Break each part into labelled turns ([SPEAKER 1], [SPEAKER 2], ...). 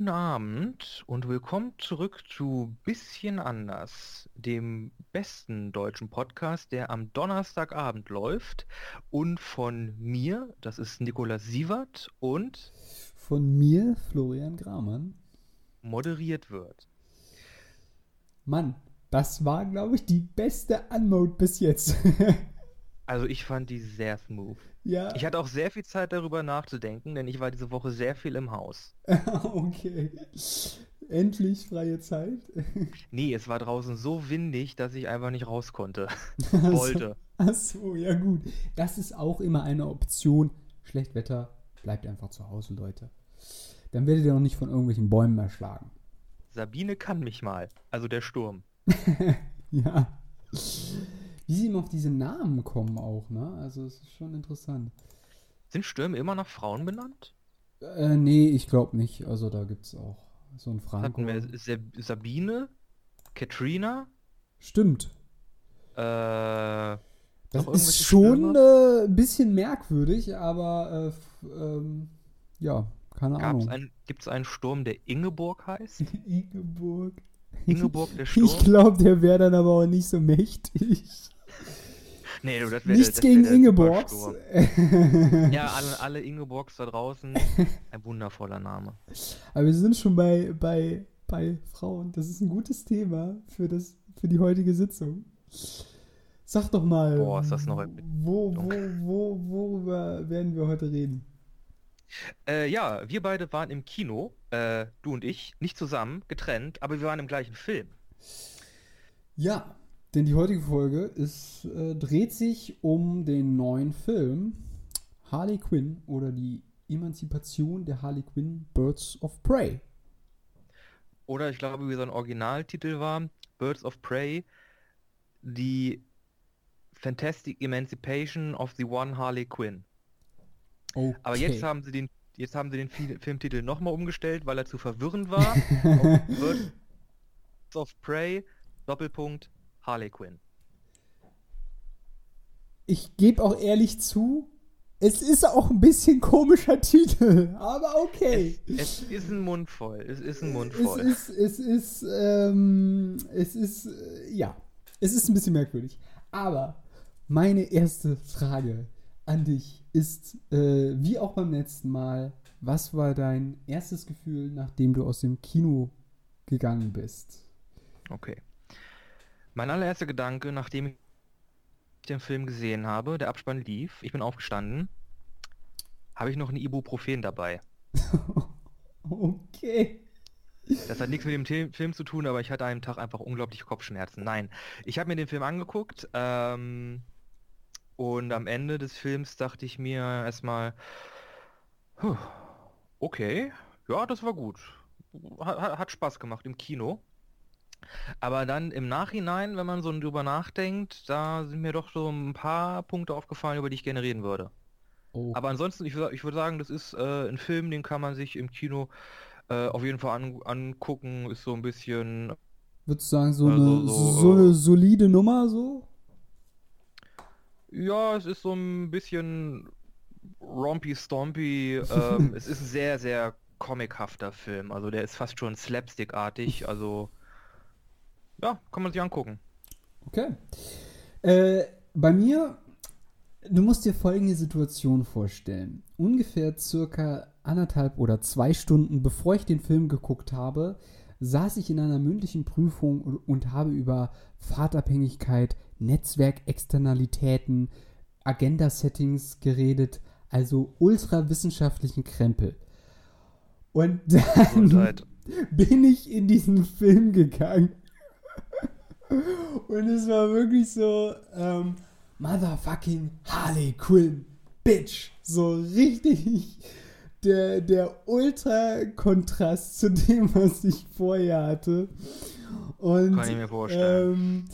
[SPEAKER 1] guten Abend und willkommen zurück zu Bisschen anders, dem besten deutschen Podcast, der am Donnerstagabend läuft und von mir, das ist Nikolaus Sievert und
[SPEAKER 2] von mir, Florian Gramann,
[SPEAKER 1] moderiert wird.
[SPEAKER 2] Mann, das war, glaube ich, die beste Unmode bis jetzt.
[SPEAKER 1] also ich fand die sehr smooth.
[SPEAKER 2] Ja.
[SPEAKER 1] Ich hatte auch sehr viel Zeit darüber nachzudenken, denn ich war diese Woche sehr viel im Haus.
[SPEAKER 2] okay. Endlich freie Zeit.
[SPEAKER 1] nee, es war draußen so windig, dass ich einfach nicht raus konnte. Wollte.
[SPEAKER 2] Achso, ja gut. Das ist auch immer eine Option. Schlechtwetter, bleibt einfach zu Hause, Leute. Dann werdet ihr noch nicht von irgendwelchen Bäumen erschlagen.
[SPEAKER 1] Sabine kann mich mal. Also der Sturm.
[SPEAKER 2] ja. Wie sie immer auf diese Namen kommen auch, ne? Also es ist schon interessant.
[SPEAKER 1] Sind Stürme immer nach Frauen benannt?
[SPEAKER 2] Äh, nee, ich glaube nicht. Also da gibt es auch so ein Franco.
[SPEAKER 1] Hatten wir Sabine, Katrina?
[SPEAKER 2] Stimmt.
[SPEAKER 1] Äh,
[SPEAKER 2] das ist schon ein äh, bisschen merkwürdig, aber äh, ähm, ja, keine Gab's
[SPEAKER 1] Ahnung. Gibt es einen Sturm, der Ingeborg heißt?
[SPEAKER 2] Ingeborg.
[SPEAKER 1] Ingeborg der Sturm?
[SPEAKER 2] Ich glaube, der wäre dann aber auch nicht so mächtig.
[SPEAKER 1] Nee, du, das wär,
[SPEAKER 2] Nichts
[SPEAKER 1] das
[SPEAKER 2] gegen Ingeborgs.
[SPEAKER 1] ja, alle, alle Ingeborgs da draußen. Ein wundervoller Name.
[SPEAKER 2] Aber wir sind schon bei, bei, bei Frauen. Das ist ein gutes Thema für, das, für die heutige Sitzung. Sag doch mal,
[SPEAKER 1] Boah, ist das noch
[SPEAKER 2] wo, wo, wo, worüber werden wir heute reden?
[SPEAKER 1] Äh, ja, wir beide waren im Kino, äh, du und ich, nicht zusammen, getrennt, aber wir waren im gleichen Film.
[SPEAKER 2] Ja, denn die heutige Folge ist, äh, dreht sich um den neuen Film Harley Quinn oder die Emanzipation der Harley Quinn Birds of Prey.
[SPEAKER 1] Oder ich glaube, wie sein Originaltitel war, Birds of Prey, die Fantastic Emancipation of the One Harley Quinn. Okay. Aber jetzt haben sie den, jetzt haben sie den Filmtitel nochmal umgestellt, weil er zu verwirrend war. Birds of Prey, Doppelpunkt, Harley Quinn.
[SPEAKER 2] Ich gebe auch ehrlich zu, es ist auch ein bisschen komischer Titel, aber okay.
[SPEAKER 1] Es, es, ist ein Mund voll. Es ist ein Mund voll.
[SPEAKER 2] Es ist, es ist, ähm, es ist, äh, ja, es ist ein bisschen merkwürdig. Aber meine erste Frage an dich ist, äh, wie auch beim letzten Mal, was war dein erstes Gefühl, nachdem du aus dem Kino gegangen bist?
[SPEAKER 1] Okay. Mein allererster Gedanke, nachdem ich den Film gesehen habe, der Abspann lief, ich bin aufgestanden, habe ich noch ein Ibuprofen dabei.
[SPEAKER 2] okay.
[SPEAKER 1] Das hat nichts mit dem Film zu tun, aber ich hatte einen Tag einfach unglaubliche Kopfschmerzen. Nein, ich habe mir den Film angeguckt ähm, und am Ende des Films dachte ich mir erstmal, okay, ja, das war gut. Hat, hat Spaß gemacht im Kino. Aber dann im Nachhinein, wenn man so drüber nachdenkt, da sind mir doch so ein paar Punkte aufgefallen, über die ich gerne reden würde. Oh. Aber ansonsten, ich, ich würde sagen, das ist äh, ein Film, den kann man sich im Kino äh, auf jeden Fall an, angucken. Ist so ein bisschen.
[SPEAKER 2] Würdest du sagen, so, also, eine, so, so eine solide Nummer so?
[SPEAKER 1] Ja, es ist so ein bisschen rompy stompy. ähm, es ist ein sehr, sehr comichafter Film. Also der ist fast schon slapstick-artig. Also ja, kann man sich angucken.
[SPEAKER 2] Okay. Äh, bei mir, du musst dir folgende Situation vorstellen. Ungefähr circa anderthalb oder zwei Stunden bevor ich den Film geguckt habe, saß ich in einer mündlichen Prüfung und habe über Fahrtabhängigkeit, Netzwerkexternalitäten, Agenda-Settings geredet, also ultrawissenschaftlichen Krempel. Und dann bin ich in diesen Film gegangen und es war wirklich so, ähm, Motherfucking Harley Quinn, Bitch. So richtig der, der Ultra-Kontrast zu dem, was ich vorher hatte. Und,
[SPEAKER 1] Kann ich mir vorstellen.
[SPEAKER 2] Ähm,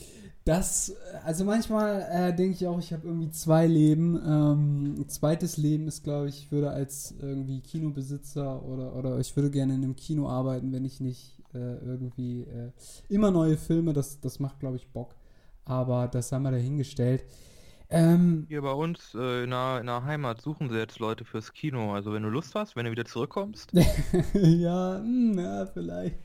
[SPEAKER 2] das, also manchmal äh, denke ich auch, ich habe irgendwie zwei Leben. Ähm, ein zweites Leben ist, glaube ich, ich würde als irgendwie Kinobesitzer oder, oder ich würde gerne in einem Kino arbeiten, wenn ich nicht äh, irgendwie äh, immer neue Filme, das, das macht, glaube ich, Bock. Aber das haben wir dahingestellt. Ähm,
[SPEAKER 1] Hier bei uns äh, in, der, in der Heimat suchen sie jetzt Leute fürs Kino. Also wenn du Lust hast, wenn du wieder zurückkommst.
[SPEAKER 2] ja, hm, ja, vielleicht.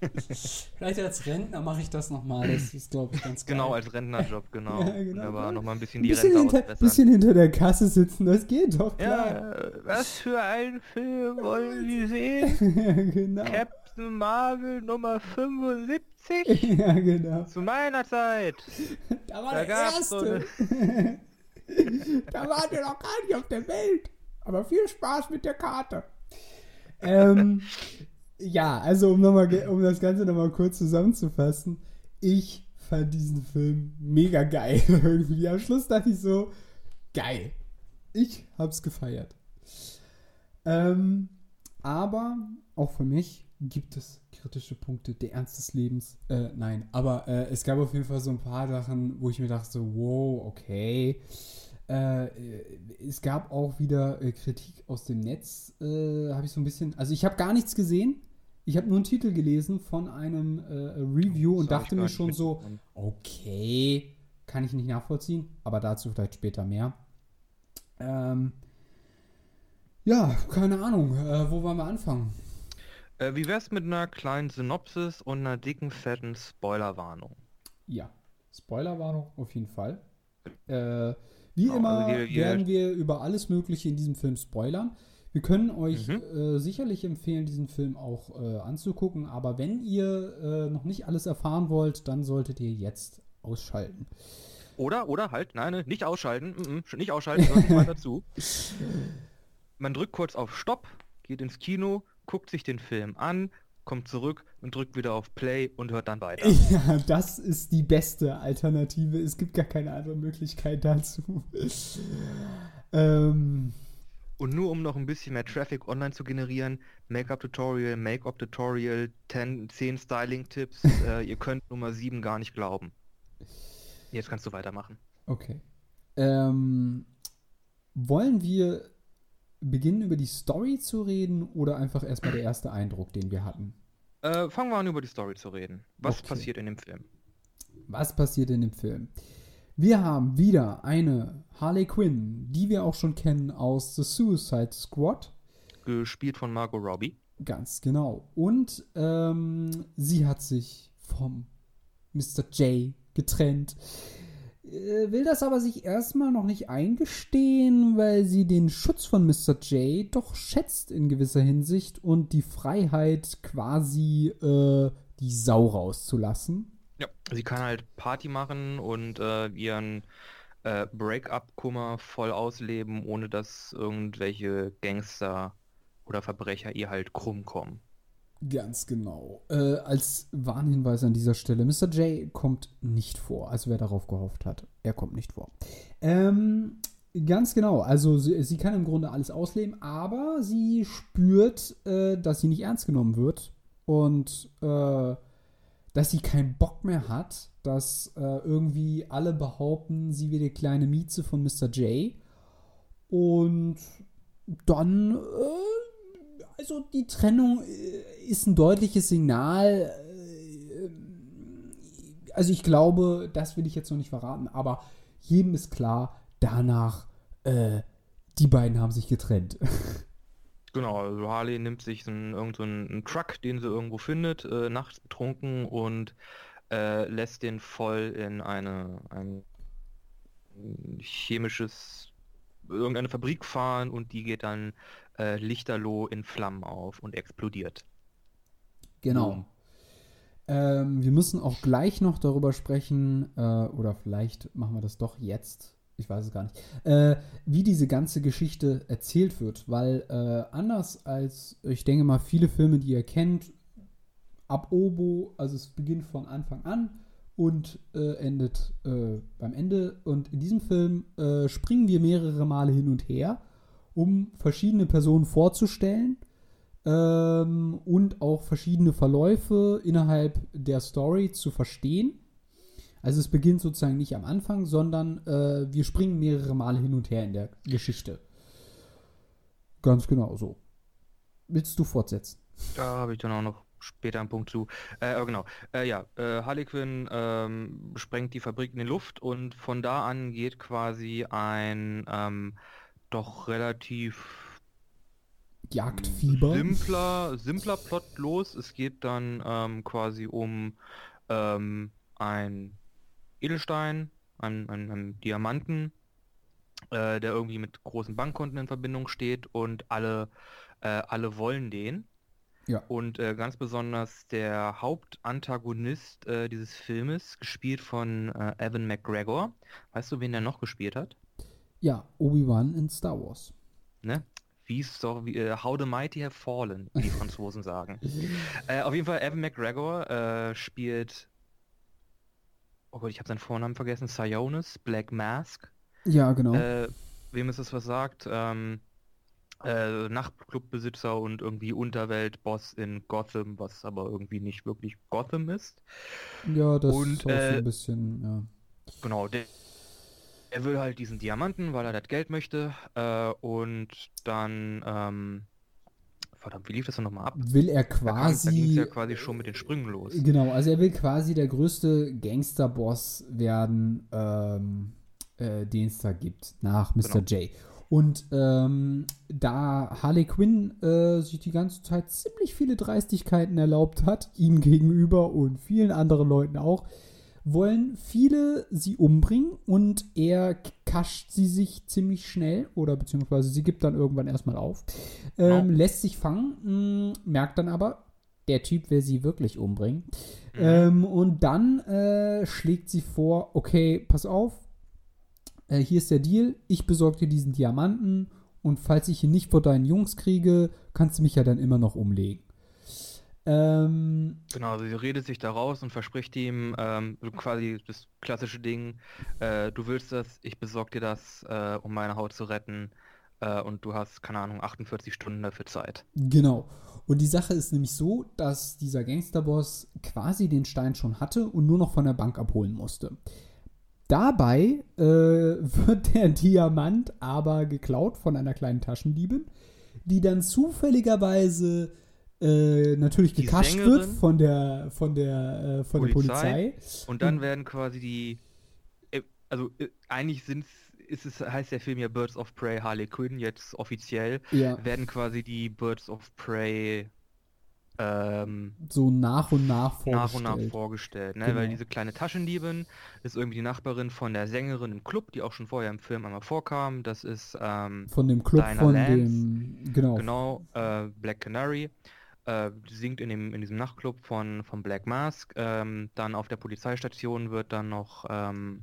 [SPEAKER 2] vielleicht als Rentner mache ich das nochmal. Das ist, glaube ich, ganz geil.
[SPEAKER 1] Genau, als Rentnerjob, genau.
[SPEAKER 2] Ja, genau.
[SPEAKER 1] Aber nochmal ein bisschen die
[SPEAKER 2] bisschen,
[SPEAKER 1] Rente
[SPEAKER 2] hinter,
[SPEAKER 1] ausbessern.
[SPEAKER 2] bisschen hinter der Kasse sitzen, das geht doch, klar.
[SPEAKER 1] Ja, äh, was für einen Film wollen Sie sehen?
[SPEAKER 2] Ja, genau.
[SPEAKER 1] Captain Marvel Nummer 75?
[SPEAKER 2] Ja, genau.
[SPEAKER 1] Zu meiner Zeit.
[SPEAKER 2] Da war
[SPEAKER 1] Da
[SPEAKER 2] der
[SPEAKER 1] gab's so
[SPEAKER 2] erste. da waren wir noch gar nicht auf der Welt. Aber viel Spaß mit der Karte. ähm, ja, also um, noch mal, um das Ganze nochmal kurz zusammenzufassen. Ich fand diesen Film mega geil. Irgendwie am Schluss dachte ich so, geil. Ich hab's gefeiert. Ähm, aber auch für mich gibt es kritische Punkte. Der Ernst des Lebens, äh, nein. Aber äh, es gab auf jeden Fall so ein paar Sachen, wo ich mir dachte, wow, okay. Äh, äh, es gab auch wieder äh, Kritik aus dem Netz, äh, habe ich so ein bisschen, also ich habe gar nichts gesehen. Ich habe nur einen Titel gelesen von einem Review und
[SPEAKER 1] hab ich
[SPEAKER 2] dachte mir schon so, okay, kann ich nicht nachvollziehen, aber dazu vielleicht später mehr. Ähm, ja, keine Ahnung, wo wollen wir anfangen?
[SPEAKER 1] Äh, wie wär's mit einer kleinen Synopsis und einer dicken, fetten Spoilerwarnung?
[SPEAKER 2] Ja, Spoilerwarnung auf jeden Fall. Äh, wie
[SPEAKER 1] Genau,
[SPEAKER 2] immer
[SPEAKER 1] also wir-
[SPEAKER 2] werden wir über alles Mögliche in diesem Film spoilern. Wir können euch
[SPEAKER 1] Mhm.
[SPEAKER 2] äh, sicherlich empfehlen, diesen Film auch äh, anzugucken, aber wenn ihr äh, noch nicht alles erfahren wollt, dann solltet ihr jetzt ausschalten.
[SPEAKER 1] Oder, oder halt, nein, ne, nicht ausschalten, mm, mm, nicht ausschalten, hört nicht weiter zu. Man drückt kurz auf Stopp, geht ins Kino, guckt sich den Film an, kommt zurück und drückt wieder auf Play und hört dann weiter.
[SPEAKER 2] Ja, das ist die beste Alternative. Es gibt gar keine andere Möglichkeit dazu. ähm,
[SPEAKER 1] Und nur um noch ein bisschen mehr Traffic online zu generieren, Make-up-Tutorial, Make-up-Tutorial, 10, 10 Styling-Tipps, äh, ihr könnt Nummer 7 gar nicht glauben. Jetzt kannst du weitermachen.
[SPEAKER 2] Okay. Ähm, wollen wir beginnen, über die Story zu reden oder einfach erstmal der erste Eindruck, den wir hatten?
[SPEAKER 1] Äh, fangen wir an, über die Story zu reden. Was
[SPEAKER 2] Okay.
[SPEAKER 1] passiert in dem Film?
[SPEAKER 2] Was passiert in dem Film? Wir haben wieder eine Harley Quinn, die wir auch schon kennen aus The Suicide Squad.
[SPEAKER 1] Gespielt von Margot Robbie.
[SPEAKER 2] Ganz genau. Und ähm, sie hat sich vom Mr. J getrennt. Äh, will das aber sich erstmal noch nicht eingestehen, weil sie den Schutz von Mr. J doch schätzt in gewisser Hinsicht und die Freiheit quasi äh, die Sau rauszulassen.
[SPEAKER 1] Ja. Sie kann halt Party machen und äh, ihren äh, Break-up-Kummer voll ausleben, ohne dass irgendwelche Gangster oder Verbrecher ihr halt krumm kommen.
[SPEAKER 2] Ganz genau. Äh, als Warnhinweis an dieser Stelle, Mr. J kommt nicht vor. Also wer darauf gehofft hat, er kommt nicht vor. Ähm, ganz genau. Also sie, sie kann im Grunde alles ausleben, aber sie spürt, äh, dass sie nicht ernst genommen wird und äh, dass sie keinen Bock mehr hat, dass äh, irgendwie alle behaupten, sie wäre die kleine Mieze von Mr. J. Und dann, äh, also die Trennung äh, ist ein deutliches Signal. Also ich glaube, das will ich jetzt noch nicht verraten, aber jedem ist klar, danach, äh, die beiden haben sich getrennt.
[SPEAKER 1] Genau, also Harley nimmt sich so einen, irgend so einen Truck, den sie irgendwo findet, äh, nachts betrunken und äh, lässt den voll in eine ein chemisches irgendeine Fabrik fahren und die geht dann äh, lichterloh in Flammen auf und explodiert.
[SPEAKER 2] Genau. Ähm, wir müssen auch gleich noch darüber sprechen, äh, oder vielleicht machen wir das doch jetzt, ich weiß es gar nicht, äh, wie diese ganze Geschichte erzählt wird, weil äh, anders als, ich denke mal, viele Filme, die ihr kennt, ab Obo, also es beginnt von Anfang an und äh, endet äh, beim Ende. Und in diesem Film äh, springen wir mehrere Male hin und her, um verschiedene Personen vorzustellen ähm, und auch verschiedene Verläufe innerhalb der Story zu verstehen. Also es beginnt sozusagen nicht am Anfang, sondern äh, wir springen mehrere Male hin und her in der Geschichte. Ganz genau so. Willst du fortsetzen?
[SPEAKER 1] Da habe ich dann auch noch später ein Punkt zu. Äh, genau. Äh, ja, äh, Harley Quinn ähm, sprengt die Fabrik in die Luft und von da an geht quasi ein ähm, doch relativ
[SPEAKER 2] Jagdfieber.
[SPEAKER 1] simpler, simpler Plot los. Es geht dann ähm, quasi um ähm, ein Edelstein, einen, einen, einen Diamanten, äh, der irgendwie mit großen Bankkonten in Verbindung steht und alle, äh, alle wollen den.
[SPEAKER 2] Ja.
[SPEAKER 1] Und äh, ganz besonders der Hauptantagonist äh, dieses Filmes, gespielt von äh, Evan McGregor. Weißt du, wen der noch gespielt hat?
[SPEAKER 2] Ja, Obi-Wan in Star Wars.
[SPEAKER 1] Ne? Wie es doch, wie, äh, How the Mighty Have Fallen, wie die Franzosen sagen. Äh, auf jeden Fall, Evan McGregor äh, spielt, oh Gott, ich habe seinen Vornamen vergessen, Sionis, Black Mask.
[SPEAKER 2] Ja, genau.
[SPEAKER 1] Äh, wem ist das was sagt? Ähm, äh, Nachtclubbesitzer und irgendwie Unterweltboss in Gotham, was aber irgendwie nicht wirklich Gotham ist.
[SPEAKER 2] ja, das
[SPEAKER 1] und,
[SPEAKER 2] ist
[SPEAKER 1] äh,
[SPEAKER 2] ein bisschen, ja.
[SPEAKER 1] Genau, der, er will halt diesen Diamanten, weil er das Geld möchte. Äh, und dann, ähm, verdammt, wie lief das denn nochmal ab?
[SPEAKER 2] Will er
[SPEAKER 1] Da kam- Da ging es
[SPEAKER 2] quasi.
[SPEAKER 1] ja quasi schon mit den Sprüngen los.
[SPEAKER 2] Genau, also er will quasi der größte Gangsterboss werden, ähm, äh, den es da gibt, nach Mr.
[SPEAKER 1] Genau.
[SPEAKER 2] J. Und ähm, da Harley Quinn äh, sich die ganze Zeit ziemlich viele Dreistigkeiten erlaubt hat, ihm gegenüber und vielen anderen Leuten auch, wollen viele sie umbringen und er kascht sie sich ziemlich schnell oder beziehungsweise sie gibt dann irgendwann erstmal auf, ähm,
[SPEAKER 1] Genau.
[SPEAKER 2] lässt sich fangen, mh, merkt dann aber, der Typ will sie wirklich umbringen.
[SPEAKER 1] Mhm.
[SPEAKER 2] Ähm, und dann äh, schlägt sie vor, okay, pass auf, äh, hier ist der Deal, ich besorge dir diesen Diamanten und falls ich ihn nicht vor deinen Jungs kriege, kannst du mich ja dann immer noch umlegen. Ähm,
[SPEAKER 1] Genau, also sie redet sich da raus und verspricht ihm ähm, quasi das klassische Ding, äh, du willst das, ich besorge dir das, äh, um meine Haut zu retten äh, und du hast, keine Ahnung, 48 Stunden dafür Zeit.
[SPEAKER 2] Genau. Und die Sache ist nämlich so, dass dieser Gangsterboss quasi den Stein schon hatte und nur noch von der Bank abholen musste. Dabei äh, wird der Diamant aber geklaut von einer kleinen Taschendiebin, die dann zufälligerweise äh, natürlich gekascht wird von der von der äh, von
[SPEAKER 1] Polizei.
[SPEAKER 2] der Polizei.
[SPEAKER 1] Und dann werden quasi die, äh, also äh, eigentlich sind ist es, heißt der Film ja Birds of Prey Harley Quinn, jetzt offiziell,
[SPEAKER 2] Ja,
[SPEAKER 1] werden quasi die Birds of Prey ähm,
[SPEAKER 2] so nach und nach vorgestellt.
[SPEAKER 1] nach und nach vorgestellt, ne? Weil
[SPEAKER 2] Genau.
[SPEAKER 1] diese kleine Taschendiebin ist irgendwie die Nachbarin von der Sängerin im Club, die auch schon vorher im Film einmal vorkam. Das ist ähm,
[SPEAKER 2] Von dem Club
[SPEAKER 1] Dinah
[SPEAKER 2] von
[SPEAKER 1] Lance.
[SPEAKER 2] dem genau,
[SPEAKER 1] genau äh, Black Canary. Äh, singt in, dem, in diesem Nachtclub von, von Black Mask. Ähm, dann auf der Polizeistation wird dann noch ähm,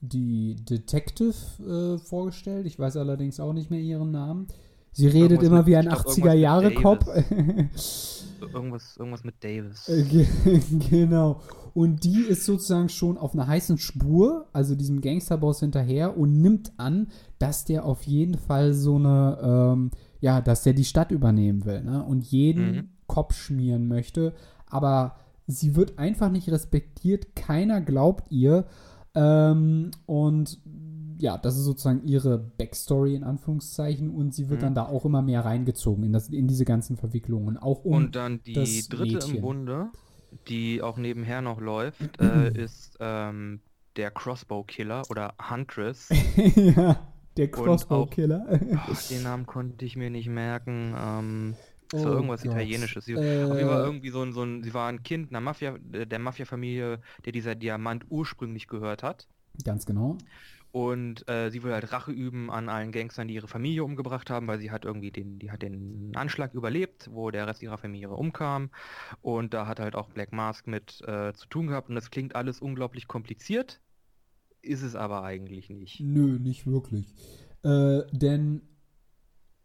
[SPEAKER 2] die Detective äh, vorgestellt. Ich weiß allerdings auch nicht mehr ihren Namen. Sie redet immer
[SPEAKER 1] mit-
[SPEAKER 2] wie ein
[SPEAKER 1] ich glaub, irgendwas
[SPEAKER 2] 80er-Jahre-Cop.
[SPEAKER 1] irgendwas, irgendwas mit Davis.
[SPEAKER 2] Äh, ge- genau. Und die ist sozusagen schon auf einer heißen Spur, also diesem Gangsterboss hinterher und nimmt an, dass der auf jeden Fall so eine, ähm, ja, dass der die Stadt übernehmen will, ne? Und jeden
[SPEAKER 1] Mhm.
[SPEAKER 2] Kopf schmieren möchte. Aber sie wird einfach nicht respektiert, keiner glaubt ihr. Ähm, und ja, das ist sozusagen ihre Backstory in Anführungszeichen und sie wird
[SPEAKER 1] Mhm.
[SPEAKER 2] dann da auch immer mehr reingezogen in, das, in diese ganzen Verwicklungen. Auch um
[SPEAKER 1] Und dann die
[SPEAKER 2] das
[SPEAKER 1] dritte
[SPEAKER 2] Mädchen.
[SPEAKER 1] im Bunde, die auch nebenher noch läuft, äh, ist ähm, der Crossbow Killer oder Huntress.
[SPEAKER 2] ja, der Crossbow-Killer.
[SPEAKER 1] Oh, den Namen konnte ich mir nicht merken. Ähm,
[SPEAKER 2] Oh
[SPEAKER 1] irgendwas
[SPEAKER 2] Gott.
[SPEAKER 1] Italienisches. Sie,
[SPEAKER 2] Äh,
[SPEAKER 1] auf jeden Fall irgendwie so ein, so ein, sie war ein Kind einer Mafia, äh, der Mafia-Familie, der dieser Diamant ursprünglich gehört hat.
[SPEAKER 2] Ganz genau.
[SPEAKER 1] Und äh, sie will halt Rache üben an allen Gangstern, die ihre Familie umgebracht haben, weil sie hat irgendwie den, die hat den Anschlag überlebt, wo der Rest ihrer Familie umkam. Und da hat halt auch Black Mask mit äh, zu tun gehabt. Und das klingt alles unglaublich kompliziert, ist es aber eigentlich nicht.
[SPEAKER 2] Nö, nicht wirklich. Äh, denn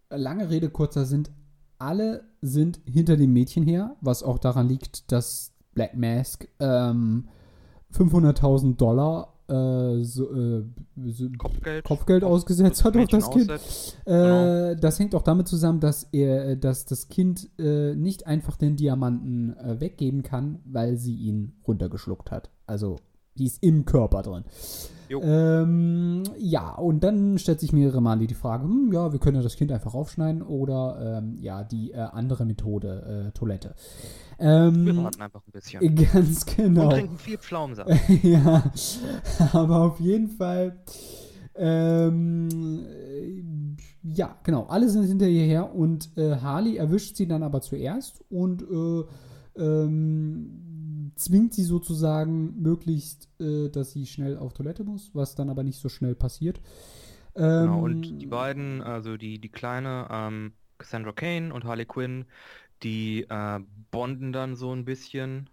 [SPEAKER 2] lange Rede, kurzer Sinn, alle sind hinter dem Mädchen her, was auch daran liegt, dass Black Mask ähm, 500.000 Dollar äh, so, äh, so
[SPEAKER 1] Kopfgeld.
[SPEAKER 2] Kopfgeld ausgesetzt hat auf das Kind. Äh, das hängt auch damit zusammen, dass er, dass das Kind äh, nicht einfach den Diamanten äh, weggeben kann, weil sie ihn runtergeschluckt hat. Also die ist im Körper drin. Ähm, ja, und dann stellt sich mehrere Male die Frage, hm, ja, wir können ja das Kind einfach aufschneiden oder ähm, ja, die äh, andere Methode, äh, Toilette. Ähm,
[SPEAKER 1] Wir warten einfach ein bisschen.
[SPEAKER 2] Ganz genau.
[SPEAKER 1] Und trinken viel Pflaumensaft.
[SPEAKER 2] ja, aber auf jeden Fall. Ähm, äh, ja, genau. Alle sind hinter ihr her und äh, Harley erwischt sie dann aber zuerst und äh, ähm, zwingt sie sozusagen möglichst, äh, dass sie schnell auf Toilette muss, was dann aber nicht so schnell passiert. Ähm,
[SPEAKER 1] Genau, und die beiden, also die, die kleine ähm, Cassandra Kane und Harley Quinn, die äh, bonden dann so ein bisschen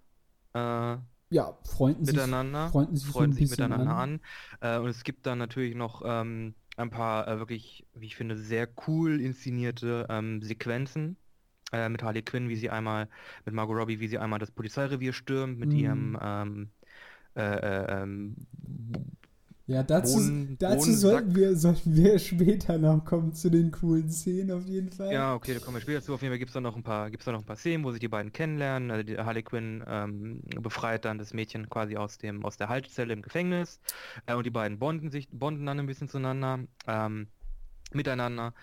[SPEAKER 1] äh,
[SPEAKER 2] ja, freunden sich,
[SPEAKER 1] miteinander,
[SPEAKER 2] freunden sich so
[SPEAKER 1] freuen
[SPEAKER 2] ein
[SPEAKER 1] sich miteinander
[SPEAKER 2] an.
[SPEAKER 1] an. Äh, und es gibt dann natürlich noch ähm, ein paar äh, wirklich, wie ich finde, sehr cool inszenierte ähm, Sequenzen äh, mit Harley Quinn, wie sie einmal, mit Margot Robbie, wie sie einmal das Polizeirevier stürmt, mit
[SPEAKER 2] Mhm.
[SPEAKER 1] ihrem ähm, äh, äh, ähm,
[SPEAKER 2] Ja, dazu,
[SPEAKER 1] Bohnen-
[SPEAKER 2] dazu
[SPEAKER 1] Bohnensack.
[SPEAKER 2] sollten, wir, sollten wir später noch kommen zu den coolen Szenen auf jeden Fall.
[SPEAKER 1] Ja, okay, da kommen wir später zu. Auf jeden Fall gibt es da noch ein paar, gibt's da noch ein paar Szenen, wo sich die beiden kennenlernen. Also die Harley Quinn ähm, befreit dann das Mädchen quasi aus dem, aus der Haltezelle im Gefängnis. Äh, und die beiden bonden sich, bonden dann ein bisschen zueinander, ähm, miteinander.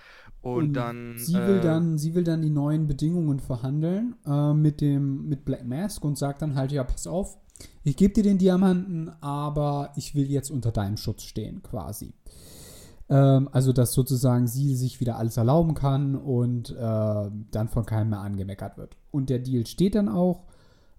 [SPEAKER 1] Und, dann.
[SPEAKER 2] sie will
[SPEAKER 1] äh,
[SPEAKER 2] dann, sie will dann die neuen Bedingungen verhandeln äh, mit dem mit Black Mask und sagt dann halt ja, pass auf, ich gebe dir den Diamanten, aber ich will jetzt unter deinem Schutz stehen, quasi. Ähm, also dass sozusagen sie sich wieder alles erlauben kann und äh, dann von keinem mehr angemeckert wird. Und der Deal steht dann auch,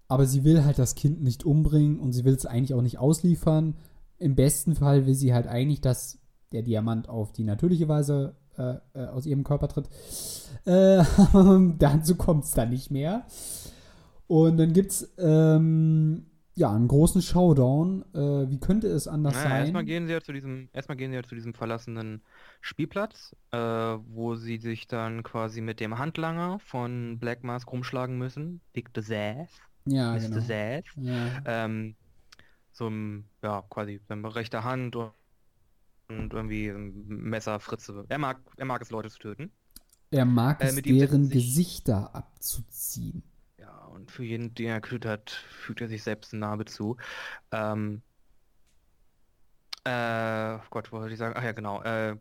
[SPEAKER 2] aber sie will halt das Kind nicht umbringen und sie will es eigentlich auch nicht ausliefern. Im besten Fall will sie halt eigentlich, dass der Diamant auf die natürliche Weise äh, äh, aus ihrem Körper tritt. Äh, dazu kommt es dann nicht mehr. Und dann gibt es ähm, ja einen großen Showdown. Äh, wie könnte es anders
[SPEAKER 1] Naja,
[SPEAKER 2] sein?
[SPEAKER 1] erstmal gehen sie ja zu diesem, erstmal gehen sie ja zu diesem verlassenen Spielplatz, äh, wo sie sich dann quasi mit dem Handlanger von Black Mask rumschlagen müssen. Big the Sass.
[SPEAKER 2] ja,
[SPEAKER 1] Mr.
[SPEAKER 2] genau.
[SPEAKER 1] Sass.
[SPEAKER 2] Ja.
[SPEAKER 1] ähm, so ein, ja, quasi seine rechte Hand und, und irgendwie ein Messer, Fritze. Er mag, er mag es, Leute zu töten.
[SPEAKER 2] Er mag
[SPEAKER 1] Äh,
[SPEAKER 2] es,
[SPEAKER 1] ihm
[SPEAKER 2] deren Gesichter abzuziehen.
[SPEAKER 1] Ja, und für jeden, den er getötet hat, fügt er sich selbst eine Narbe zu. Ähm, äh, oh Gott, wo wollte ich sagen? Ach ja, genau. Äh,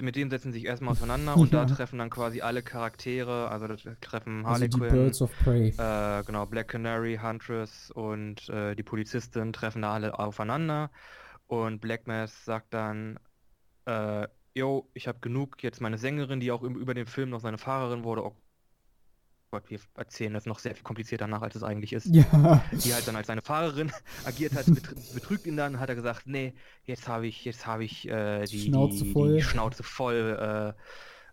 [SPEAKER 1] mit dem setzen sie sich erstmal auseinander und da
[SPEAKER 2] Ja.
[SPEAKER 1] treffen dann quasi alle Charaktere, also da treffen
[SPEAKER 2] Also
[SPEAKER 1] Harley
[SPEAKER 2] die
[SPEAKER 1] Quinn,
[SPEAKER 2] Birds of Prey.
[SPEAKER 1] Äh, genau, Black Canary, Huntress und äh, die Polizistin treffen da alle aufeinander und Black Mass sagt dann, äh, yo, ich habe genug, jetzt meine Sängerin, die auch über den Film noch seine Fahrerin wurde, oh Gott, wir erzählen das noch sehr viel komplizierter nach, als es eigentlich ist,
[SPEAKER 2] Ja.
[SPEAKER 1] die halt dann als seine Fahrerin agiert hat, betr betrügt ihn dann, hat er gesagt, nee, jetzt habe ich, jetzt habe ich äh, die,
[SPEAKER 2] Schnauze
[SPEAKER 1] die,
[SPEAKER 2] voll.
[SPEAKER 1] die Schnauze voll,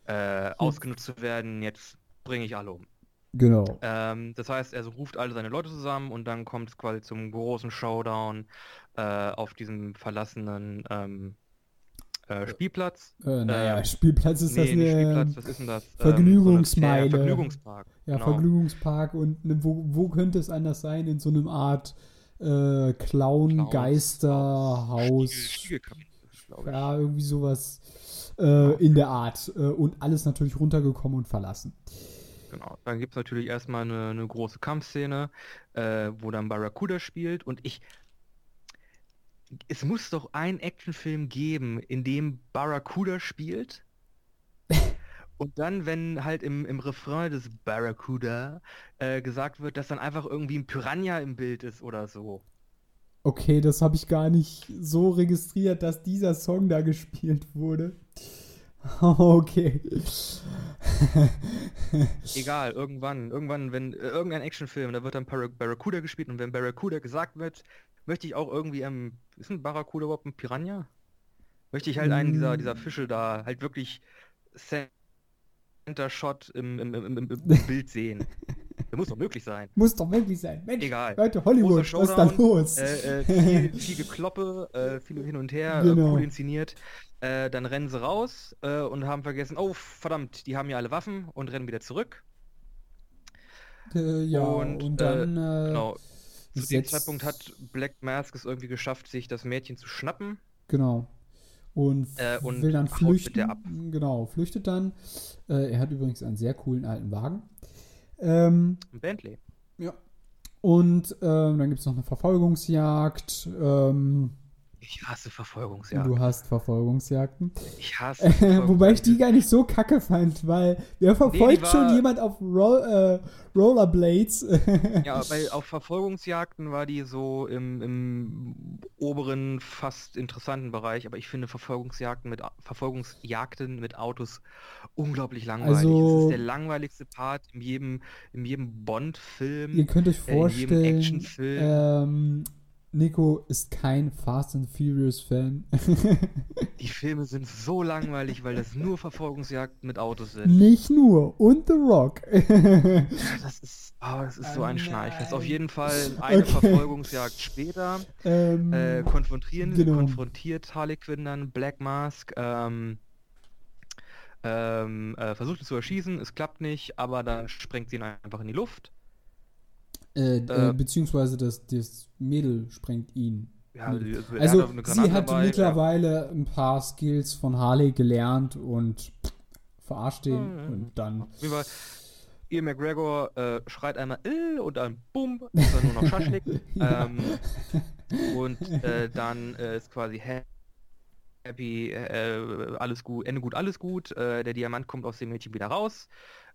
[SPEAKER 1] äh, äh, ausgenutzt zu werden, jetzt bringe ich alle um.
[SPEAKER 2] Genau.
[SPEAKER 1] Ähm, das heißt, er ruft alle seine Leute zusammen und dann kommt es quasi zum großen Showdown äh, auf diesem verlassenen ähm, äh, Spielplatz.
[SPEAKER 2] Äh, naja,
[SPEAKER 1] ähm,
[SPEAKER 2] Spielplatz ist das
[SPEAKER 1] nee, nicht
[SPEAKER 2] eine.
[SPEAKER 1] Spielplatz, was ist denn das?
[SPEAKER 2] Vergnügungsmeile.
[SPEAKER 1] Ähm, so Vergnügungspark.
[SPEAKER 2] Ja,
[SPEAKER 1] genau.
[SPEAKER 2] Vergnügungspark und ne, wo, wo könnte es anders sein? In so einem Art äh, Clown-Geisterhaus.
[SPEAKER 1] Stiegel-.
[SPEAKER 2] Ja, irgendwie sowas äh, in der Art. Äh, und alles natürlich runtergekommen und verlassen.
[SPEAKER 1] Genau. Dann gibt es natürlich erstmal eine, eine große Kampfszene, äh, wo dann Barracuda spielt und ich. Es muss doch einen Actionfilm geben, in dem Barracuda spielt. Und dann, wenn halt im, im Refrain des Barracuda äh, gesagt wird, dass dann einfach irgendwie ein Piranha im Bild ist oder so.
[SPEAKER 2] Okay, das habe ich gar nicht so registriert, dass dieser Song da gespielt wurde. Okay.
[SPEAKER 1] Egal, irgendwann, irgendwann, wenn äh, irgendein Actionfilm, da wird dann Barra- Barracuda gespielt und wenn Barracuda gesagt wird, möchte ich auch irgendwie, ähm, ist ein Barracuda überhaupt ein Piranha? Möchte ich halt einen dieser, dieser Fische da halt wirklich Center Shot im, im, im, im, Bild sehen. Das muss doch möglich sein.
[SPEAKER 2] Muss doch möglich sein. Mensch,
[SPEAKER 1] Egal.
[SPEAKER 2] Leute, Hollywood, was ist da los?
[SPEAKER 1] Äh, äh, viel, viel Gekloppe, äh, viel hin und her,
[SPEAKER 2] Genau.
[SPEAKER 1] äh, cool inszeniert. Äh, dann rennen sie raus äh, und haben vergessen, oh verdammt, die haben ja alle Waffen und rennen wieder zurück.
[SPEAKER 2] Ja, und,
[SPEAKER 1] und,
[SPEAKER 2] dann
[SPEAKER 1] Genau. Zu dem
[SPEAKER 2] setzt-
[SPEAKER 1] Zeitpunkt hat Black Mask es irgendwie geschafft, sich das Mädchen zu schnappen.
[SPEAKER 2] Genau. Und,
[SPEAKER 1] Äh, und
[SPEAKER 2] will dann flüchten. Genau, flüchtet dann. Äh, er hat übrigens einen sehr coolen alten Wagen. Ähm,
[SPEAKER 1] Ein Bentley.
[SPEAKER 2] ja. Und ähm, dann gibt es noch eine Verfolgungsjagd. Ähm,
[SPEAKER 1] Ich hasse Verfolgungsjagden.
[SPEAKER 2] du hast Verfolgungsjagden.
[SPEAKER 1] Ich hasse
[SPEAKER 2] Wobei ich die gar nicht so kacke fand, weil wer verfolgt
[SPEAKER 1] die
[SPEAKER 2] schon jemand auf Roll, äh, Rollerblades?
[SPEAKER 1] Ja, weil auf Verfolgungsjagden war die so im, im oberen, fast interessanten Bereich, aber ich finde Verfolgungsjagden mit, Verfolgungsjagden mit Autos unglaublich langweilig. es
[SPEAKER 2] Also-
[SPEAKER 1] ist der langweiligste Part in jedem, in jedem Bond-Film.
[SPEAKER 2] Ihr könnt euch
[SPEAKER 1] äh, in jedem
[SPEAKER 2] vorstellen,
[SPEAKER 1] Actionfilm.
[SPEAKER 2] ähm, Nico ist kein Fast and Furious Fan.
[SPEAKER 1] Die Filme sind so langweilig, weil das nur Verfolgungsjagden mit Autos sind.
[SPEAKER 2] Nicht nur. Und The Rock.
[SPEAKER 1] Das ist, oh, das ist so ein Schneidfest. Auf
[SPEAKER 2] nein.
[SPEAKER 1] jeden Fall eine
[SPEAKER 2] Okay.
[SPEAKER 1] Verfolgungsjagd später.
[SPEAKER 2] ähm,
[SPEAKER 1] äh, konfrontieren,
[SPEAKER 2] genau.
[SPEAKER 1] konfrontiert Harley Quinn dann Black Mask, ähm, ähm, äh, versucht ihn zu erschießen, es klappt nicht, aber dann sprengt sie ihn einfach in die Luft.
[SPEAKER 2] Äh, äh, beziehungsweise das, das Mädel sprengt ihn.
[SPEAKER 1] Ja, also,
[SPEAKER 2] Also
[SPEAKER 1] hat
[SPEAKER 2] sie hat
[SPEAKER 1] dabei,
[SPEAKER 2] mittlerweile ein paar Skills von Harley gelernt und verarscht den
[SPEAKER 1] Mhm.
[SPEAKER 2] und dann
[SPEAKER 1] Ja. Ian McGregor äh, schreit einmal "Ill" und dann bumm, ist dann nur noch Schaschlik.
[SPEAKER 2] Ja.
[SPEAKER 1] ähm, und äh, dann äh, ist quasi ha- happy, äh, alles gut, Ende gut, alles gut. Der Diamant kommt aus dem Mädchen wieder raus.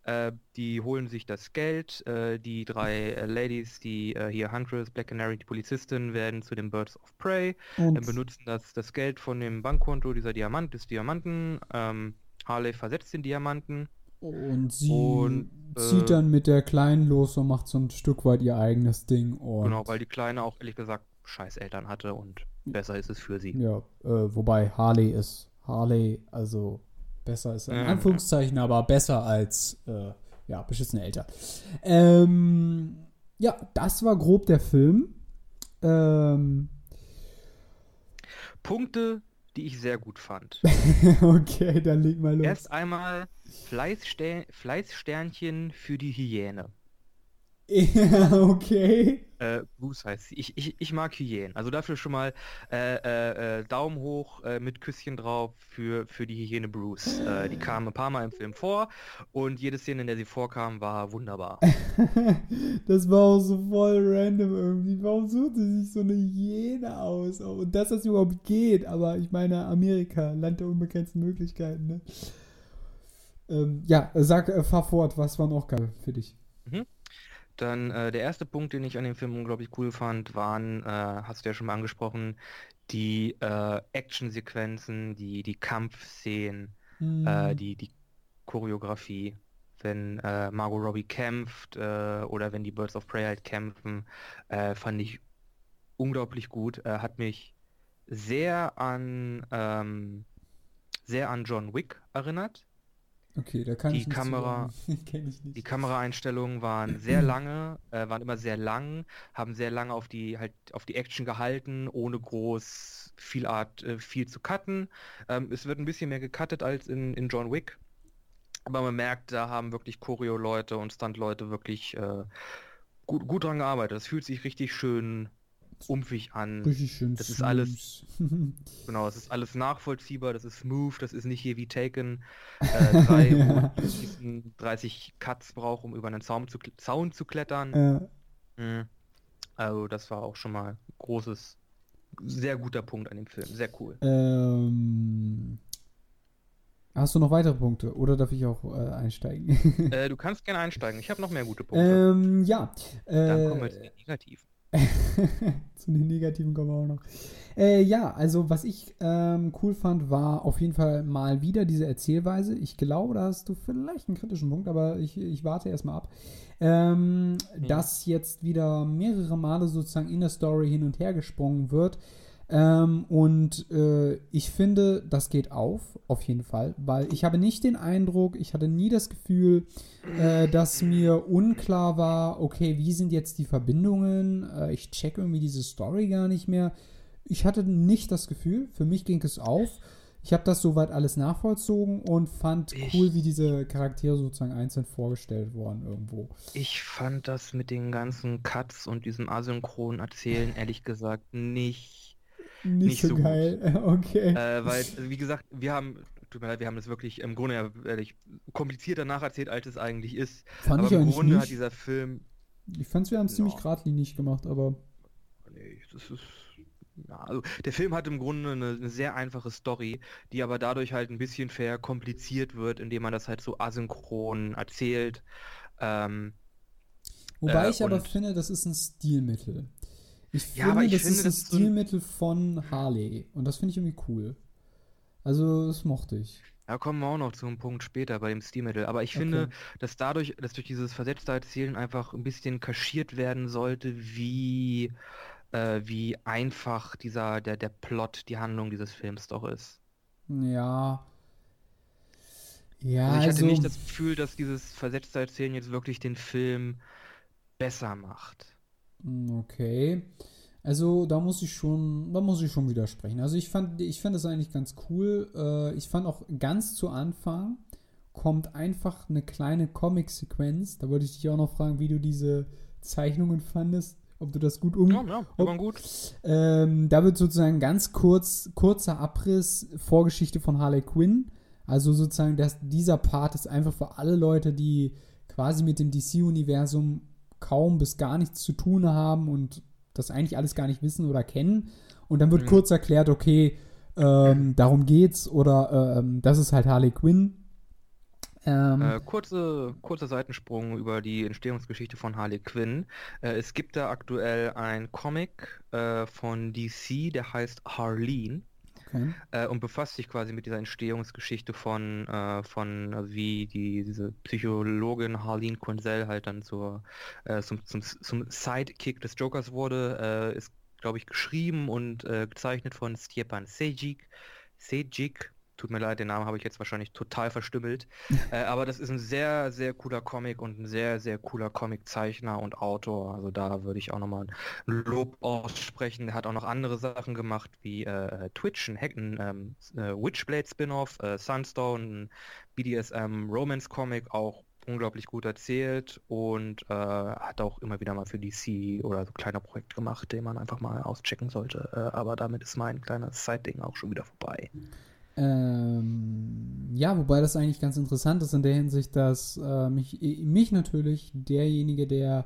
[SPEAKER 1] Äh, die holen sich das Geld. Äh, die drei äh, Ladies, die äh, hier Huntress, Black Canary, die Polizistin, werden zu den Birds of Prey.
[SPEAKER 2] und
[SPEAKER 1] äh, benutzen das, das Geld von dem Bankkonto dieser Diamant, des Diamanten. Ähm, Harley versetzt den Diamanten.
[SPEAKER 2] Und sie
[SPEAKER 1] Und,
[SPEAKER 2] zieht dann mit der Kleinen los und macht so ein Stück weit ihr eigenes Ding.
[SPEAKER 1] Genau, weil die Kleine auch ehrlich gesagt scheiß Eltern hatte und besser ist es für sie.
[SPEAKER 2] ja, wobei Harley ist Harley, also besser ist in
[SPEAKER 1] Ja.
[SPEAKER 2] Anführungszeichen, aber besser als äh, ja, beschissene Eltern. Ähm, ja, das war grob der Film. Ähm,
[SPEAKER 1] Punkte, die ich sehr gut fand.
[SPEAKER 2] okay, dann leg mal los.
[SPEAKER 1] Erst einmal Fleißster Fleißsternchen für die Hyäne.
[SPEAKER 2] Ja, okay.
[SPEAKER 1] Äh, Bruce heißt sie. Ich, ich, ich mag Hyänen. Also dafür schon mal äh, äh, äh, Daumen hoch äh, mit Küsschen drauf für, für die Hyäne Bruce. Äh, die kam ein paar Mal im Film vor und jede Szene, in der sie vorkam, war wunderbar.
[SPEAKER 2] Das war auch so voll random irgendwie. Warum sucht sie sich so eine Hyäne aus? Und dass das überhaupt geht, aber ich meine, Amerika, Land der unbegrenzten Möglichkeiten, ne? Ähm, ja, sag, äh, fahr fort, was war noch geil für dich?
[SPEAKER 1] Dann äh, der erste Punkt, den ich an dem Film unglaublich cool fand, waren, äh, hast du ja schon mal angesprochen, die äh, Actionsequenzen, die, die Kampfszenen,
[SPEAKER 2] Hm,
[SPEAKER 1] äh, die, die Choreografie. Wenn äh, Margot Robbie kämpft äh, oder wenn die Birds of Prey halt kämpfen, äh, fand ich unglaublich gut. Äh, hat mich sehr an ähm, sehr an John Wick erinnert.
[SPEAKER 2] Okay, da kann
[SPEAKER 1] die
[SPEAKER 2] ich nicht
[SPEAKER 1] Kamera-
[SPEAKER 2] ich
[SPEAKER 1] Die. Kameraeinstellungen waren sehr lange, äh, waren immer sehr lang, haben sehr lange auf die halt auf die Action gehalten, ohne groß viel Art äh, viel zu cutten. Ähm, es wird ein bisschen mehr gecuttet als in, in John Wick, aber man merkt, da haben wirklich Choreo-Leute und Stunt-Leute wirklich äh, gut, gut dran gearbeitet. Das fühlt sich richtig schön umfig an.
[SPEAKER 2] Richtig schön
[SPEAKER 1] das ist alles-. Genau, es ist alles nachvollziehbar, das ist smooth, das ist nicht hier wie Taken äh, 3, wo
[SPEAKER 2] Ja.
[SPEAKER 1] man diesen 30 Cuts braucht, um über einen Zaun zu, Zaun zu klettern.
[SPEAKER 2] ja.
[SPEAKER 1] Mhm. Also das war auch schon mal ein großes, sehr guter Punkt an dem Film, sehr cool.
[SPEAKER 2] ähm, hast du noch weitere Punkte oder darf ich auch äh, einsteigen?
[SPEAKER 1] äh, du kannst gerne einsteigen, ich habe noch mehr gute Punkte.
[SPEAKER 2] ähm, ja.
[SPEAKER 1] Dann kommen wir
[SPEAKER 2] Äh,
[SPEAKER 1] zu den Negativen.
[SPEAKER 2] Zu den Negativen kommen wir auch noch. Äh, ja, also was ich ähm, cool fand, war auf jeden Fall mal wieder diese Erzählweise. Ich glaube, da hast du vielleicht einen kritischen Punkt, aber ich, ich warte erstmal ab. Ähm, Dass jetzt wieder mehrere Male sozusagen in der Story hin und her gesprungen wird. Ähm, und äh, ich finde, das geht auf, auf jeden Fall, weil ich habe nicht den Eindruck, ich hatte nie das Gefühl, äh, dass mir unklar war, okay, wie sind jetzt die Verbindungen? Äh, ich check irgendwie diese Story gar nicht mehr. Ich hatte nicht das Gefühl, für mich ging es auf. Ich habe das soweit alles nachvollzogen und fand
[SPEAKER 1] Ich-
[SPEAKER 2] cool, wie diese Charaktere sozusagen einzeln vorgestellt wurden irgendwo.
[SPEAKER 1] Ich fand das mit den ganzen Cuts und diesem asynchronen Erzählen ehrlich gesagt nicht
[SPEAKER 2] Nicht,
[SPEAKER 1] Nicht
[SPEAKER 2] so,
[SPEAKER 1] so gut.
[SPEAKER 2] geil. Okay.
[SPEAKER 1] Äh, weil, also wie gesagt, wir haben, tut mir leid, wir haben das wirklich im Grunde ja ehrlich komplizierter nacherzählt, als es eigentlich ist.
[SPEAKER 2] fand
[SPEAKER 1] Aber
[SPEAKER 2] ich
[SPEAKER 1] im Grunde hat
[SPEAKER 2] nicht.
[SPEAKER 1] dieser Film,
[SPEAKER 2] Ich fand, wir haben es ziemlich
[SPEAKER 1] Ja.
[SPEAKER 2] geradlinig gemacht, aber
[SPEAKER 1] nee, das ist, ja, also der Film hat im Grunde eine, eine, sehr einfache Story, die aber dadurch halt ein bisschen verkompliziert wird, indem man das halt so asynchron erzählt. Ähm,
[SPEAKER 2] Wobei äh, ich aber finde, das ist ein Stilmittel. Ich finde,
[SPEAKER 1] ja, ich
[SPEAKER 2] das
[SPEAKER 1] finde,
[SPEAKER 2] ist ein
[SPEAKER 1] das so
[SPEAKER 2] Stilmittel von Harley. Und das finde ich irgendwie cool. Also, das mochte ich.
[SPEAKER 1] Da kommen wir auch noch zu einem Punkt später bei dem Stilmittel. Aber ich finde,
[SPEAKER 2] Okay.
[SPEAKER 1] dass dadurch, dass durch dieses versetzte Erzählen einfach ein bisschen kaschiert werden sollte, wie, äh, wie einfach dieser, der, der Plot, die Handlung dieses Films doch ist.
[SPEAKER 2] Ja. Ja,
[SPEAKER 1] Also ich hatte
[SPEAKER 2] also,
[SPEAKER 1] nicht das Gefühl, dass dieses versetzte Erzählen jetzt wirklich den Film besser macht.
[SPEAKER 2] Mm, okay. Also, da muss ich schon, da muss ich schon widersprechen. Also, ich fand, ich fand das eigentlich ganz cool. Äh, ich fand auch ganz zu Anfang kommt einfach eine kleine Comic-Sequenz. Da wollte ich dich auch noch fragen, wie du diese Zeichnungen fandest, ob du das gut um,
[SPEAKER 1] Ja, ja,
[SPEAKER 2] ob-
[SPEAKER 1] gut.
[SPEAKER 2] Ähm, da wird sozusagen ganz kurz, kurzer Abriss Vorgeschichte von Harley Quinn. Also sozusagen, dass dieser Part ist einfach für alle Leute, die quasi mit dem DC-Universum kaum bis gar nichts zu tun haben und das eigentlich alles gar nicht wissen oder kennen. Und dann wird
[SPEAKER 1] Mhm.
[SPEAKER 2] kurz erklärt, okay, ähm, darum geht's oder ähm, das ist halt Harley Quinn. Ähm,
[SPEAKER 1] Äh, kurze, kurzer Seitensprung über die Entstehungsgeschichte von Harley Quinn. Äh, es gibt da aktuell ein Comic äh, von DC, der heißt Harleen.
[SPEAKER 2] Okay.
[SPEAKER 1] äh, und befasst sich quasi mit dieser Entstehungsgeschichte von, äh, von äh, wie die, diese Psychologin Harleen Quinzel halt dann zur, äh, zum, zum, zum Sidekick des Jokers wurde. Äh, ist, glaube ich, geschrieben und äh, gezeichnet von Stjepan Sejic. Sejic. Tut mir leid, den Namen habe ich jetzt wahrscheinlich total verstümmelt. äh, aber das ist ein sehr, sehr cooler Comic und ein sehr, sehr cooler Comiczeichner und Autor. Also da würde ich auch nochmal ein Lob aussprechen. Er hat auch noch andere Sachen gemacht, wie äh, Twitch, ein, Hack, ein ähm, äh, Witchblade Spin-off, äh, Sunstone, ein BDSM Romance Comic, auch unglaublich gut erzählt und äh, hat auch immer wieder mal für DC oder so kleine Projekte gemacht, den man einfach mal auschecken sollte. Äh, aber damit ist mein kleines Side-Ding auch schon wieder vorbei.
[SPEAKER 2] Ähm, ja, wobei das eigentlich ganz interessant ist in der Hinsicht, dass äh, mich, mich natürlich derjenige, der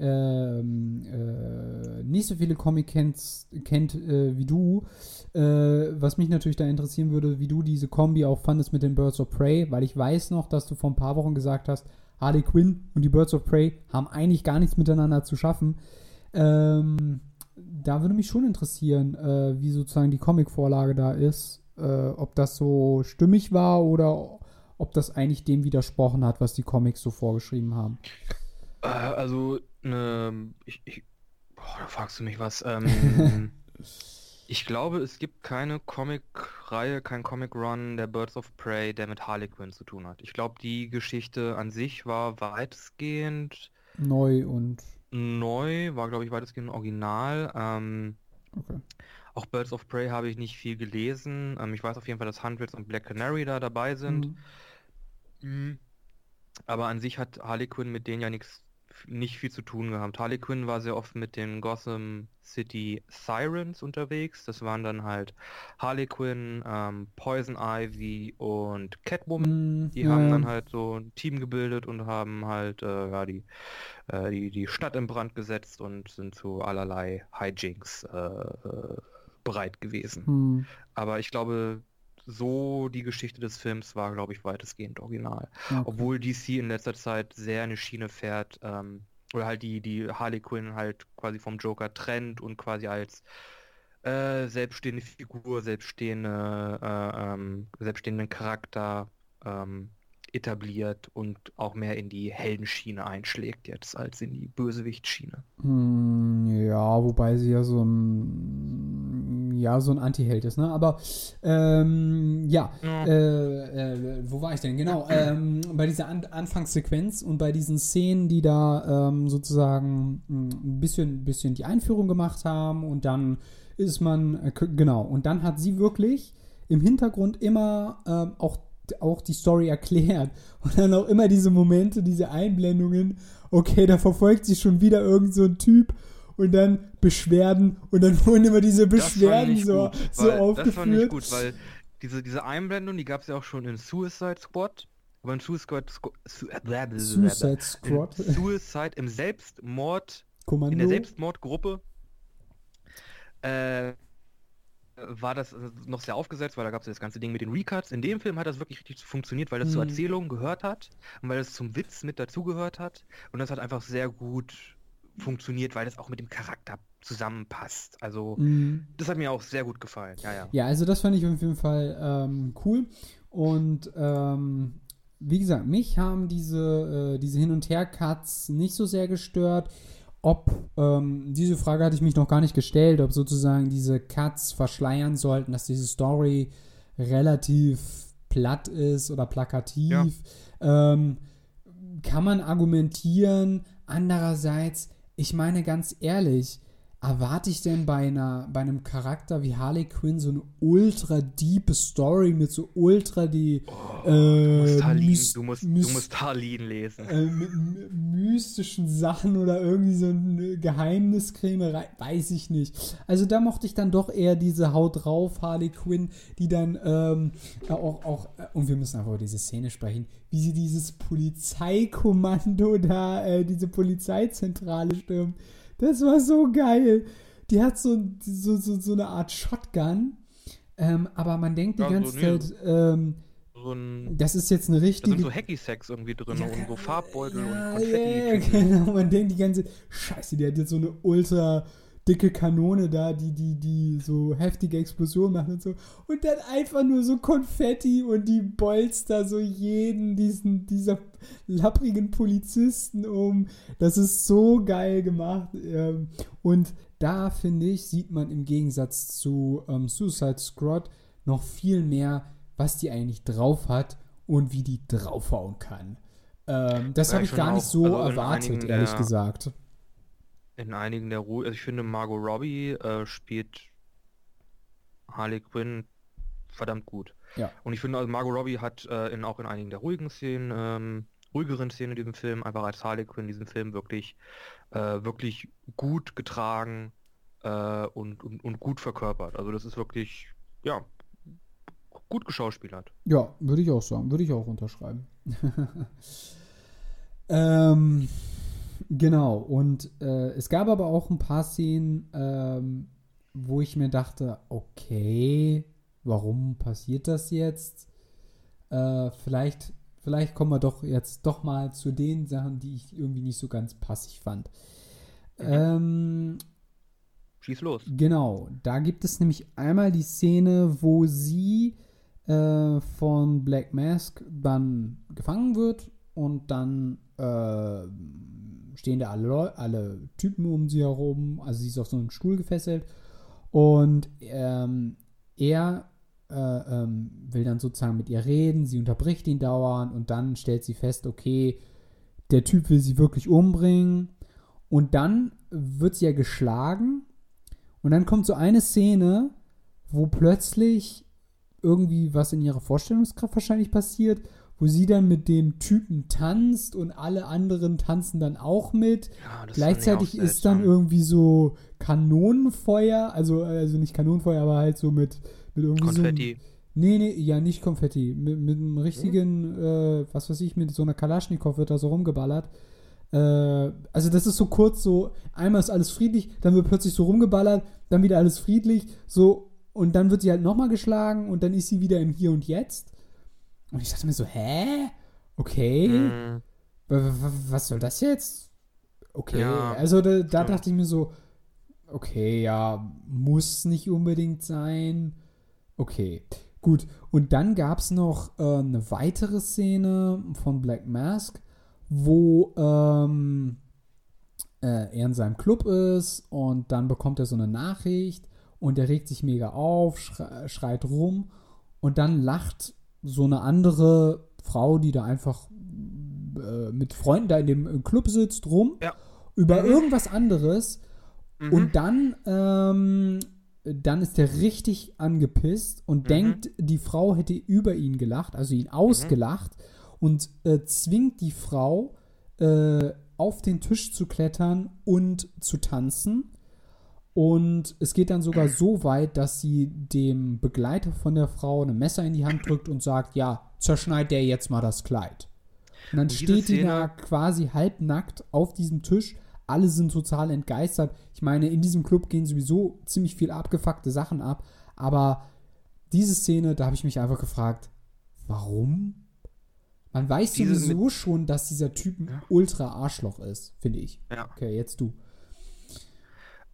[SPEAKER 2] ähm, äh, nicht so viele Comic kennt, kennt äh, wie du, äh, was mich natürlich da interessieren würde, wie du diese Kombi auch fandest mit den Birds of Prey, weil ich weiß noch, dass du vor ein paar Wochen gesagt hast, Harley Quinn und die Birds of Prey haben eigentlich gar nichts miteinander zu schaffen. Ähm, da würde mich schon interessieren, äh, wie sozusagen die Comic-Vorlage da ist, äh, ob das so stimmig war oder ob das eigentlich dem widersprochen hat, was die Comics so vorgeschrieben haben.
[SPEAKER 1] Äh, also, ne, ich, ich, boah, da fragst du mich was. Ähm, ich glaube, es gibt keine Comic-Reihe, kein Comic-Run der Birds of Prey, der mit Harley Quinn zu tun hat. Ich glaube, die Geschichte an sich war weitestgehend
[SPEAKER 2] Neu und
[SPEAKER 1] neu, war, glaube ich, weitestgehend original. Ähm,
[SPEAKER 2] okay.
[SPEAKER 1] Auch Birds of Prey habe ich nicht viel gelesen. Ähm, ich weiß auf jeden Fall, dass Hundreds und Black Canary da dabei sind.
[SPEAKER 2] Mhm.
[SPEAKER 1] Mhm. Aber an sich hat Harley Quinn mit denen ja nichts, nicht viel zu tun gehabt. Harley Quinn war sehr oft mit den Gotham City Sirens unterwegs. Das waren dann halt Harley Quinn, ähm, Poison Ivy und Catwoman.
[SPEAKER 2] Mhm,
[SPEAKER 1] Die
[SPEAKER 2] ja,
[SPEAKER 1] haben dann halt so ein Team gebildet und haben halt äh, ja, die, äh, die, die Stadt in Brand gesetzt und sind zu allerlei Hijinks äh, äh, bereit gewesen.
[SPEAKER 2] Mhm.
[SPEAKER 1] Aber ich glaube, so die Geschichte des Films war, glaube ich, weitestgehend original.
[SPEAKER 2] Okay.
[SPEAKER 1] Obwohl DC in letzter Zeit sehr eine Schiene fährt, ähm, oder halt die, die Harley Quinn halt quasi vom Joker trennt und quasi als äh, selbststehende Figur, selbststehende, äh, ähm, selbststehenden Charakter ähm, etabliert und auch mehr in die Heldenschiene einschlägt jetzt als in die Bösewichtschiene.
[SPEAKER 2] Hm, Ja, wobei sie ja so ein ja so ein Anti-Held ist, ne? Aber ähm, ja,
[SPEAKER 1] Ja.
[SPEAKER 2] äh, äh, wo war ich denn? Genau, ähm, bei dieser An Anfangssequenz und bei diesen Szenen, die da ähm, sozusagen mh, ein bisschen, bisschen die Einführung gemacht haben und dann ist man, äh, genau, und dann hat sie wirklich im Hintergrund immer ähm, auch, auch die Story erklärt und dann auch immer diese Momente, diese Einblendungen, okay, da verfolgt sie schon wieder irgend so ein Typ und dann Beschwerden und dann wurden immer diese
[SPEAKER 1] Das
[SPEAKER 2] Beschwerden so,
[SPEAKER 1] gut,
[SPEAKER 2] so
[SPEAKER 1] weil, Das fand ich
[SPEAKER 2] aufgeführt.
[SPEAKER 1] gut, weil diese, diese Einblendung, die gab es ja auch schon in Suicide Squad. Aber in Suicide Squad, su.
[SPEAKER 2] Suicide
[SPEAKER 1] in
[SPEAKER 2] Squad,
[SPEAKER 1] Suicide, im Selbstmord,
[SPEAKER 2] Kommando.
[SPEAKER 1] in der Selbstmordgruppe, äh, war das äh, noch sehr aufgesetzt, weil da gab es das ganze Ding mit den Recuts. In dem Film hat das wirklich richtig funktioniert, weil das zur
[SPEAKER 2] Mhm.
[SPEAKER 1] Erzählung gehört hat und weil es zum Witz mit dazugehört hat. Und das hat einfach sehr gut funktioniert, weil das auch mit dem Charakter zusammenpasst. Also,
[SPEAKER 2] Mhm.
[SPEAKER 1] das hat mir auch sehr gut gefallen. Ja, ja.
[SPEAKER 2] Ja, also das fand ich auf jeden Fall ähm, cool. Und ähm, wie gesagt, mich haben diese, äh, diese Hin- und Her-Cuts nicht so sehr gestört. Ob, ähm, diese Frage hatte ich mich noch gar nicht gestellt, ob sozusagen diese Cuts verschleiern sollten, dass diese Story relativ platt ist oder plakativ. Ähm, kann man argumentieren. Andererseits, ich meine ganz ehrlich, erwarte ich denn bei, einer, bei einem Charakter wie Harley Quinn so eine ultra deep Story mit so ultra die
[SPEAKER 1] Du
[SPEAKER 2] äh,
[SPEAKER 1] musst Harleen,
[SPEAKER 2] mys-
[SPEAKER 1] du musst, du musst Harleen lesen.
[SPEAKER 2] äh, mit, mystischen Sachen oder irgendwie so eine Geheimniskrämerei, weiß ich nicht. Also da mochte ich dann doch eher diese Haut drauf Harley Quinn, die dann ähm, auch, auch, äh, und wir müssen einfach über diese Szene sprechen, wie sie dieses Polizeikommando da, äh, diese Polizeizentrale stürmt. Das war so geil. Die hat so, so, so, so eine Art Shotgun, ähm, aber man denkt die
[SPEAKER 1] Ja, so,
[SPEAKER 2] ganze
[SPEAKER 1] nee.
[SPEAKER 2] Zeit, ähm,
[SPEAKER 1] So ein,
[SPEAKER 2] das ist jetzt eine
[SPEAKER 1] da
[SPEAKER 2] richtige
[SPEAKER 1] sind so Hacky-Sacks irgendwie drin
[SPEAKER 2] Ja,
[SPEAKER 1] und so Farbbeutel
[SPEAKER 2] ja,
[SPEAKER 1] und Konfetti.
[SPEAKER 2] Ja, genau. Man denkt die ganze Scheiße, die hat jetzt so eine ultra dicke Kanone da, die, die, die so heftige Explosionen macht und so. Und dann einfach nur so Konfetti und die bolzt da so jeden diesen, dieser lapprigen Polizisten um. Das ist so geil gemacht. Ähm, Und da, finde ich, sieht man im Gegensatz zu ähm, Suicide Squad noch viel mehr, was die eigentlich drauf hat und wie die draufhauen kann. Ähm, das
[SPEAKER 1] Ja,
[SPEAKER 2] habe
[SPEAKER 1] ich
[SPEAKER 2] gar
[SPEAKER 1] finde
[SPEAKER 2] nicht
[SPEAKER 1] auch,
[SPEAKER 2] so
[SPEAKER 1] also
[SPEAKER 2] erwartet,
[SPEAKER 1] einigen
[SPEAKER 2] ehrlich
[SPEAKER 1] der-
[SPEAKER 2] gesagt.
[SPEAKER 1] In einigen der Ruhe, also ich finde Margot Robbie äh, spielt Harley Quinn verdammt gut.
[SPEAKER 2] Ja.
[SPEAKER 1] Und ich finde, also Margot Robbie hat äh, in, auch in einigen der ruhigen Szenen, ähm, ruhigeren Szenen in diesem Film, einfach als Harley Quinn diesen Film wirklich, äh, wirklich gut getragen äh, und, und, und gut verkörpert. Also das ist wirklich, ja, gut geschauspielert.
[SPEAKER 2] Ja, würde ich auch sagen. Würde ich auch unterschreiben. ähm, genau. Und äh, es gab aber auch ein paar Szenen, ähm, wo ich mir dachte, okay, warum passiert das jetzt? Äh, vielleicht, vielleicht kommen wir doch jetzt doch mal zu den Sachen, die ich irgendwie nicht so ganz passig fand. Ähm,
[SPEAKER 1] Schieß los.
[SPEAKER 2] Genau, da gibt es nämlich einmal die Szene, wo sie äh, von Black Mask dann gefangen wird und dann äh, stehen da alle, alle Typen um sie herum, also sie ist auf so einen Stuhl gefesselt. Und ähm, er äh, ähm, will dann sozusagen mit ihr reden, sie unterbricht ihn dauernd und dann stellt sie fest, okay, der Typ will sie wirklich umbringen. Und dann wird sie ja geschlagen. Und dann kommt so eine Szene, wo plötzlich irgendwie was in ihrer Vorstellungskraft wahrscheinlich passiert, wo sie dann mit dem Typen tanzt und alle anderen tanzen dann auch mit.
[SPEAKER 1] Ja,
[SPEAKER 2] Gleichzeitig
[SPEAKER 1] auch
[SPEAKER 2] ist dann irgendwie so Kanonenfeuer, also, also nicht Kanonenfeuer, aber halt so mit, mit irgendwie
[SPEAKER 1] Konfetti.
[SPEAKER 2] so. Nee, nee, ja, nicht Konfetti. Mit, mit einem richtigen, äh, was weiß ich, mit so einer Kalaschnikow wird da so rumgeballert. Äh, also das ist so kurz so, einmal ist alles friedlich, dann wird plötzlich so rumgeballert, dann wieder alles friedlich, so, und dann wird sie halt nochmal geschlagen und dann ist sie wieder im Hier und Jetzt. Und ich dachte mir so, hä? Okay. Wa- Was soll das jetzt? Okay,
[SPEAKER 1] Ja,
[SPEAKER 2] also da, da dachte ich mir so, okay, ja, muss nicht unbedingt sein. Okay, gut. Und dann gab es noch äh, eine weitere Szene von Black Mask, wo ähm, äh, er in seinem Club ist und dann bekommt er so eine Nachricht und er regt sich mega auf, schre schreit rum und dann lacht so eine andere Frau, die da einfach äh, mit Freunden da in dem äh, Club sitzt, rum
[SPEAKER 1] Ja.
[SPEAKER 2] über
[SPEAKER 1] Mhm.
[SPEAKER 2] irgendwas anderes
[SPEAKER 1] mhm.
[SPEAKER 2] und dann, ähm, dann ist er richtig angepisst und
[SPEAKER 1] Mhm.
[SPEAKER 2] denkt, die Frau hätte über ihn gelacht, also ihn ausgelacht und äh, zwingt die Frau äh, auf den Tisch zu klettern und zu tanzen. Und es geht dann sogar so weit, dass sie dem Begleiter von der Frau ein Messer in die Hand drückt und sagt, ja, zerschneid der jetzt mal das Kleid. Und dann
[SPEAKER 1] Und
[SPEAKER 2] steht die
[SPEAKER 1] Szene-
[SPEAKER 2] da quasi halbnackt auf diesem Tisch. Alle sind total entgeistert. Ich meine, in diesem Club gehen sowieso ziemlich viel abgefuckte Sachen ab. Aber diese Szene, da habe ich mich einfach gefragt, warum? Man weiß sowieso schon, dass dieser Typ ein
[SPEAKER 1] Ja.
[SPEAKER 2] ultra Arschloch ist, finde ich.
[SPEAKER 1] Ja.
[SPEAKER 2] Okay, jetzt du.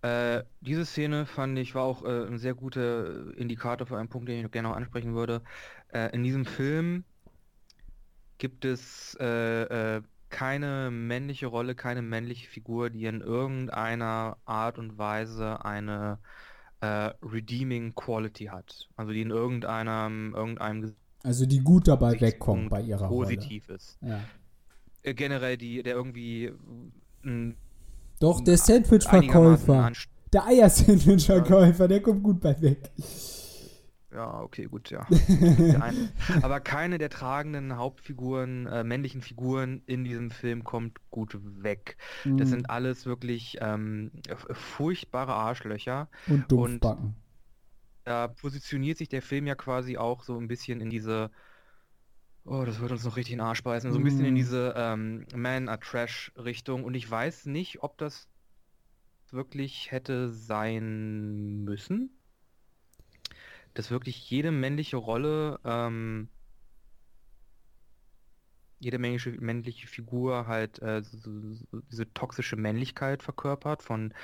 [SPEAKER 1] Äh, diese Szene fand ich war auch äh, ein sehr guter Indikator für einen Punkt, den ich gerne noch ansprechen würde. Äh, in diesem Film gibt es äh, äh, keine männliche Rolle, keine männliche Figur, die in irgendeiner Art und Weise eine redeeming Quality hat. Also die in irgendeinem, irgendeinem
[SPEAKER 2] Also die gut dabei wegkommt bei ihrer
[SPEAKER 1] positiv ist.
[SPEAKER 2] Rolle. Ja.
[SPEAKER 1] Äh, generell die, der irgendwie ein
[SPEAKER 2] Doch, der Sandwich-Verkäufer, der Eier-Sandwich-Verkäufer, der kommt gut bei weg.
[SPEAKER 1] Ja, okay, gut, ja. Aber keine der tragenden Hauptfiguren, äh, männlichen Figuren in diesem Film kommt gut weg. Das
[SPEAKER 2] Mhm.
[SPEAKER 1] sind alles wirklich ähm, furchtbare Arschlöcher.
[SPEAKER 2] Und Dumpfbacken.
[SPEAKER 1] Da positioniert sich der Film ja quasi auch so ein bisschen in diese, oh, das wird uns noch richtig in den Arsch beißen, so ein bisschen in
[SPEAKER 2] Mm.
[SPEAKER 1] diese ähm, Man are Trash Richtung. Und ich weiß nicht, ob das wirklich hätte sein müssen. Dass wirklich jede männliche Rolle, ähm, jede männliche, männliche Figur halt äh, so, so, so diese toxische Männlichkeit verkörpert, von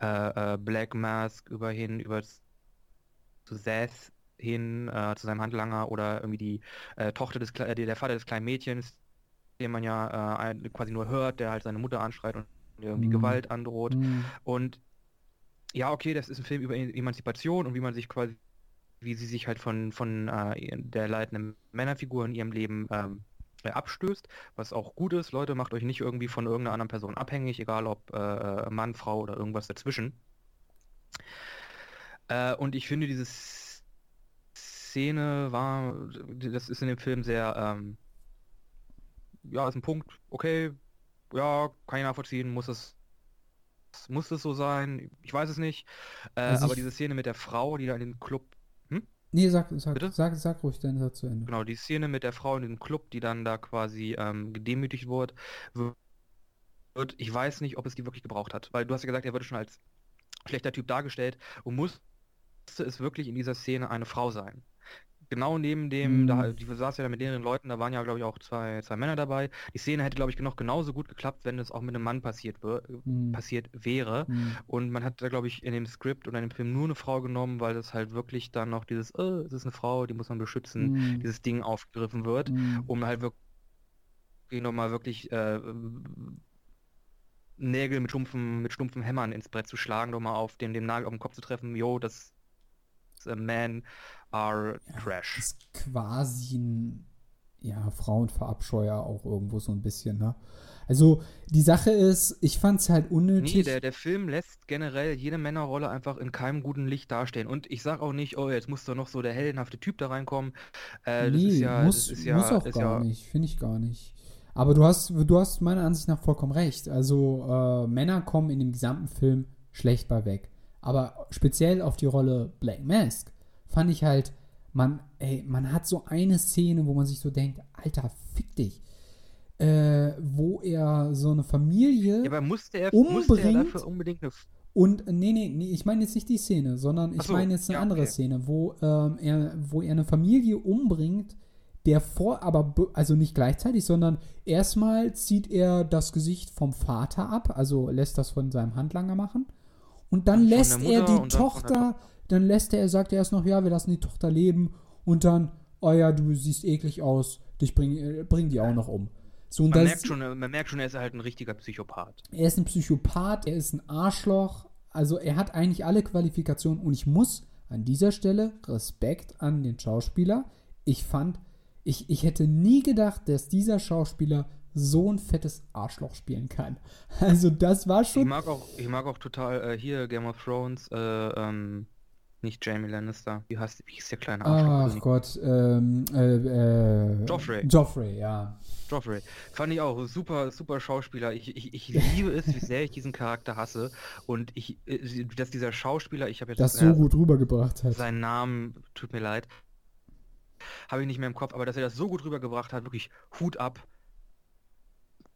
[SPEAKER 1] äh, äh, Black Mask über hin, über zu Seth hin, äh, zu seinem Handlanger oder irgendwie die äh, Tochter des, Kle- äh, der Vater des kleinen Mädchens, den man ja äh, quasi nur hört, der halt seine Mutter anschreit und irgendwie
[SPEAKER 2] Mhm.
[SPEAKER 1] Gewalt androht.
[SPEAKER 2] Mhm.
[SPEAKER 1] Und ja, okay, das ist ein Film über E- Emanzipation und wie man sich quasi, wie sie sich halt von, von äh, der leitenden Männerfigur in ihrem Leben ähm, äh, abstößt, was auch gut ist. Leute, macht euch nicht irgendwie von irgendeiner anderen Person abhängig, egal ob äh, Mann, Frau oder irgendwas dazwischen. Äh, und ich finde, diese S- Szene war, das ist in dem Film sehr, ähm, ja, ist ein Punkt, okay, ja, kann ich nachvollziehen, muss es, muss es so sein, ich weiß es nicht. Äh,
[SPEAKER 2] Also
[SPEAKER 1] aber diese Szene mit der Frau, die da in den Club,
[SPEAKER 2] Nee, sag, sag,
[SPEAKER 1] Bitte?
[SPEAKER 2] sag, sag ruhig deinen Satz zu Ende.
[SPEAKER 1] genau, die Szene mit der Frau in dem Club, die dann da quasi ähm, gedemütigt wurde, wird, ich weiß nicht, ob es die wirklich gebraucht hat, weil du hast ja gesagt, er wurde schon als schlechter Typ dargestellt und musste es wirklich in dieser Szene eine Frau sein. Genau neben dem,
[SPEAKER 2] Mhm.
[SPEAKER 1] da, die saß ja da mit mehreren Leuten, da waren ja, glaube ich, auch zwei, zwei Männer dabei. Die Szene hätte, glaube ich, noch genauso gut geklappt, wenn es auch mit einem Mann passiert, wär,
[SPEAKER 2] Mhm.
[SPEAKER 1] passiert wäre.
[SPEAKER 2] Mhm.
[SPEAKER 1] Und man hat da, glaube ich, in dem Skript oder in dem Film nur eine Frau genommen, weil das halt wirklich dann noch dieses, äh, es ist eine Frau, die muss man beschützen,
[SPEAKER 2] Mhm.
[SPEAKER 1] dieses Ding aufgegriffen wird,
[SPEAKER 2] Mhm.
[SPEAKER 1] um halt wirklich nochmal wirklich äh, Nägel mit stumpfen, mit stumpfen Hämmern ins Brett zu schlagen, nochmal auf den, den Nagel auf den Kopf zu treffen, yo, das äh, Men are trash.
[SPEAKER 2] ist quasi ein ja, Frauenverabscheuer auch irgendwo so ein bisschen, ne? Also, die Sache ist, ich fand's halt unnötig.
[SPEAKER 1] Nee, der, der Film lässt generell jede Männerrolle einfach in keinem guten Licht dastehen. Und ich sag auch nicht, oh, jetzt muss doch noch so der heldenhafte Typ da reinkommen. Äh, das
[SPEAKER 2] nee,
[SPEAKER 1] ist ja,
[SPEAKER 2] muss,
[SPEAKER 1] das ist ja,
[SPEAKER 2] muss auch
[SPEAKER 1] ist
[SPEAKER 2] gar
[SPEAKER 1] ja,
[SPEAKER 2] nicht, finde ich gar nicht. Aber du hast, du hast meiner Ansicht nach vollkommen recht. Also, äh, Männer kommen in dem gesamten Film schlecht bei weg. Aber speziell auf die Rolle Black Mask fand ich halt, man, ey, man hat so eine Szene, wo man sich so denkt, Alter, fick dich. Äh, wo er so eine Familie
[SPEAKER 1] Ja, aber musste er, musste er
[SPEAKER 2] umbringt
[SPEAKER 1] dafür unbedingt eine.
[SPEAKER 2] und nee, nee, nee, ich meine jetzt nicht die Szene, sondern ich
[SPEAKER 1] so,
[SPEAKER 2] meine jetzt eine
[SPEAKER 1] ja,
[SPEAKER 2] andere
[SPEAKER 1] okay.
[SPEAKER 2] Szene, wo, ähm, er, wo er eine Familie umbringt, der vor, aber be- also nicht gleichzeitig, sondern erstmal zieht er das Gesicht vom Vater ab, also lässt das von seinem Handlanger machen. Und dann
[SPEAKER 1] der
[SPEAKER 2] lässt er die
[SPEAKER 1] dann
[SPEAKER 2] Tochter, dann lässt er, er sagt erst noch, ja, wir lassen die Tochter leben und dann, oh ja, du siehst eklig aus, dich bring, äh, bring die auch noch um. So,
[SPEAKER 1] Man merkt, schon, man merkt schon, er ist halt ein richtiger Psychopath.
[SPEAKER 2] er ist ein Psychopath, er ist ein Arschloch. Also er hat eigentlich alle Qualifikationen und ich muss an dieser Stelle Respekt an den Schauspieler. Ich fand, ich, ich hätte nie gedacht, dass dieser Schauspieler so ein fettes Arschloch spielen kann. Also das war
[SPEAKER 1] Ich
[SPEAKER 2] schon.
[SPEAKER 1] mag auch, ich mag auch total äh, hier Game of Thrones, äh, ähm, nicht Jamie Lannister. Wie heißt, wie hieß der kleine
[SPEAKER 2] Ach
[SPEAKER 1] Arschloch?
[SPEAKER 2] Gott, ähm, äh, äh,
[SPEAKER 1] Joffrey.
[SPEAKER 2] Joffrey, ja.
[SPEAKER 1] Joffrey. Fand ich auch super, super Schauspieler. Ich, ich, ich liebe es, wie sehr ich diesen Charakter hasse. Und ich, äh, dass dieser Schauspieler, ich habe jetzt
[SPEAKER 2] Das so gut rübergebracht hat.
[SPEAKER 1] seinen Namen, tut mir leid, habe ich nicht mehr im Kopf, aber dass er das so gut rübergebracht hat, wirklich Hut ab.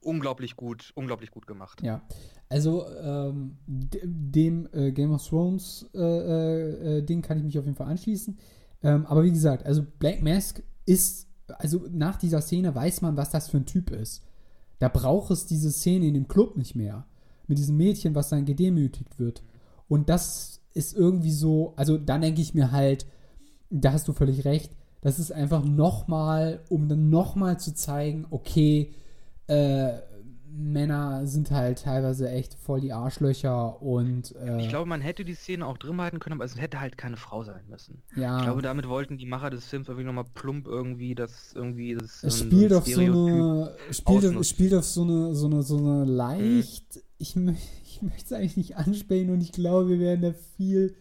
[SPEAKER 1] Unglaublich gut, unglaublich gut gemacht.
[SPEAKER 2] Ja, also ähm, dem äh, Game of Thrones äh, äh, äh, Ding kann ich mich auf jeden Fall anschließen. Ähm, aber wie gesagt, also Black Mask ist, also nach dieser Szene weiß man, was das für ein Typ ist. Da braucht es diese Szene in dem Club nicht mehr. Mit diesem Mädchen, was dann gedemütigt wird. Und das ist irgendwie so, also dann denke ich mir halt, da hast du völlig recht, das ist einfach nochmal, um dann nochmal zu zeigen, okay, äh, Männer sind halt teilweise echt voll die Arschlöcher und. Äh,
[SPEAKER 1] ich glaube, man hätte die Szene auch drin halten können, aber es hätte halt keine Frau sein müssen.
[SPEAKER 2] Ja.
[SPEAKER 1] Ich glaube, damit wollten die Macher des Films irgendwie nochmal plump irgendwie das irgendwie das.
[SPEAKER 2] Es spielt so auf so eine. Spielt auf, spielt auf so eine, so eine, so eine leicht. Mhm. Ich, ich möchte es eigentlich nicht ansprechen und ich glaube, wir werden da viel.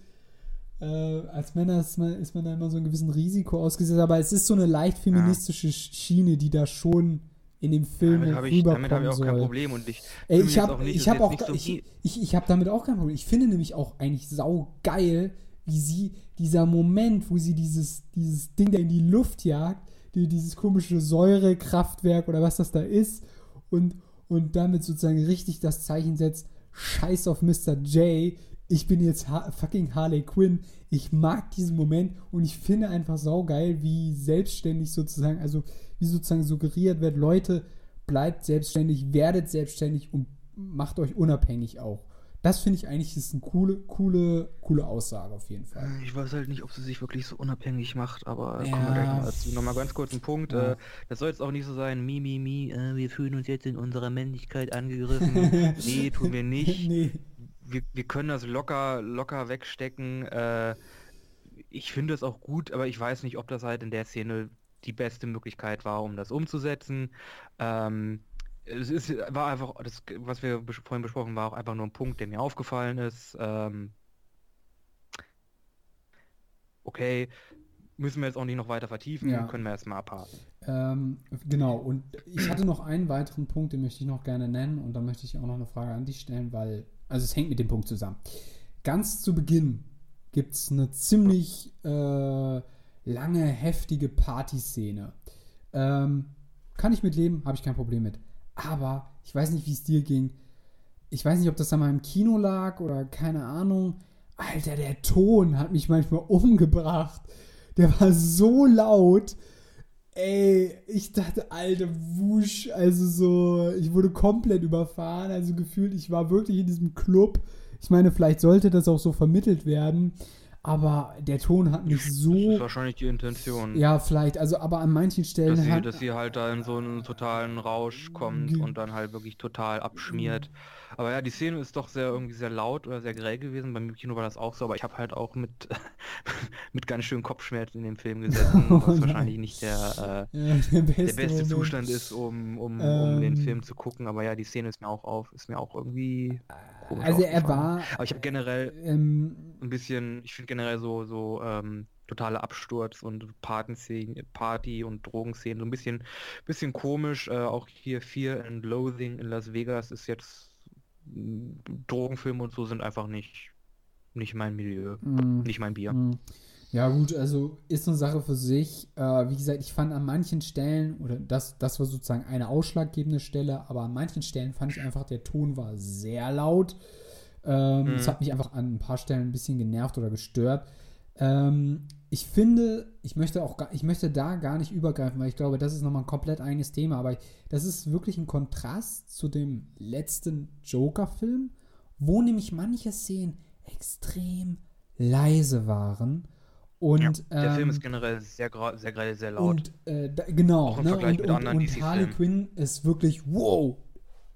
[SPEAKER 2] Äh, als Männer ist man, ist man da immer so einem gewissen Risiko ausgesetzt, aber es ist so eine leicht feministische ja. Schiene, die da schon in dem Film
[SPEAKER 1] damit habe ich, damit hab ich auch soll. kein Problem und ich
[SPEAKER 2] Ey, ich habe ich habe auch, auch so ich, ich, ich habe damit auch kein Problem. Ich finde nämlich auch eigentlich sau geil, wie sie dieser Moment, wo sie dieses dieses Ding da in die Luft jagt, die, dieses komische Säurekraftwerk oder was das da ist und und damit sozusagen richtig das Zeichen setzt, Scheiß auf Mr. J, ich bin jetzt ha fucking Harley Quinn. Ich mag diesen Moment und ich finde einfach saugeil, wie selbstständig sozusagen, also wie sozusagen suggeriert wird, Leute, bleibt selbstständig, werdet selbstständig und macht euch unabhängig auch. Das finde ich eigentlich ist eine coole, coole, coole Aussage auf jeden Fall.
[SPEAKER 1] Ich weiß halt nicht, ob sie sich wirklich so unabhängig macht, aber ja. kommen wir gleich noch dazu. Nochmal ganz kurz einen Punkt. Ja. Äh, das soll jetzt auch nicht so sein, mi, mi, mi, äh, wir fühlen uns jetzt in unserer Männlichkeit angegriffen. nee, tun wir nicht. nee. Wir, wir können das locker, locker wegstecken. Äh, ich finde es auch gut, aber ich weiß nicht, ob das halt in der Szene die beste Möglichkeit war, um das umzusetzen. Ähm, es ist, war einfach, das, was wir vorhin besprochen, war auch einfach nur ein Punkt, der mir aufgefallen ist. Ähm, okay, müssen wir jetzt auch nicht noch weiter vertiefen, ja. können wir erstmal abhaken.
[SPEAKER 2] Ähm, genau, und ich hatte noch einen weiteren Punkt, den möchte ich noch gerne nennen und dann möchte ich auch noch eine Frage an dich stellen, weil, also es hängt mit dem Punkt zusammen. Ganz zu Beginn gibt es eine ziemlich äh, lange, heftige Partyszene. Ähm, kann ich mitleben, habe ich kein Problem mit. Aber ich weiß nicht, wie es dir ging. Ich weiß nicht, ob das an meinem Kino lag oder keine Ahnung. Alter, der Ton hat mich manchmal umgebracht. Der war so laut. Ey, ich dachte, alter Wusch, also so, ich wurde komplett überfahren, also gefühlt, ich war wirklich in diesem Club. Ich meine, vielleicht sollte das auch so vermittelt werden, aber der Ton hat mich so. Das
[SPEAKER 1] ist wahrscheinlich die Intention.
[SPEAKER 2] Ja, vielleicht. Also, aber an manchen Stellen.
[SPEAKER 1] Dass sie, hat, dass sie halt da in so einen totalen Rausch kommt und dann halt wirklich total abschmiert. Aber ja, die Szene ist doch sehr irgendwie sehr laut oder sehr grell gewesen. Beim Kino war das auch so, aber ich habe halt auch mit, mit ganz schön Kopfschmerzen in dem Film gesessen, oh, was wahrscheinlich nicht der, äh, ja, der beste, der beste Zustand ist, um, um, ähm, um den Film zu gucken. Aber ja, die Szene ist mir auch auf, ist mir auch irgendwie
[SPEAKER 2] komisch Also er war.
[SPEAKER 1] Aber ich habe generell ähm, ein bisschen, ich finde generell so, so ähm, totale Absturz und Party und Drogenszenen so ein bisschen, bisschen komisch. Äh, auch hier Fear and Loathing in Las Vegas ist jetzt Drogenfilme und so sind einfach nicht, nicht mein Milieu, mm. nicht mein Bier. Mm.
[SPEAKER 2] Ja, gut, also ist eine Sache für sich. Äh, wie gesagt, ich fand an manchen Stellen, oder das, das war sozusagen eine ausschlaggebende Stelle, aber an manchen Stellen fand ich einfach, der Ton war sehr laut. Ähm, Es mm. hat mich einfach an ein paar Stellen ein bisschen genervt oder gestört. Ähm, ich finde, ich möchte auch gar, ich möchte da gar nicht übergreifen, weil ich glaube, das ist nochmal ein komplett eigenes Thema, aber das ist wirklich ein Kontrast zu dem letzten Joker-Film, wo nämlich manche Szenen extrem leise waren. Und, ja,
[SPEAKER 1] der ähm, Film ist generell sehr, sehr, sehr laut.
[SPEAKER 2] Und, äh, da, genau. Auch im ne? Vergleich und, mit anderen und, und Harley Quinn ist wirklich, wow,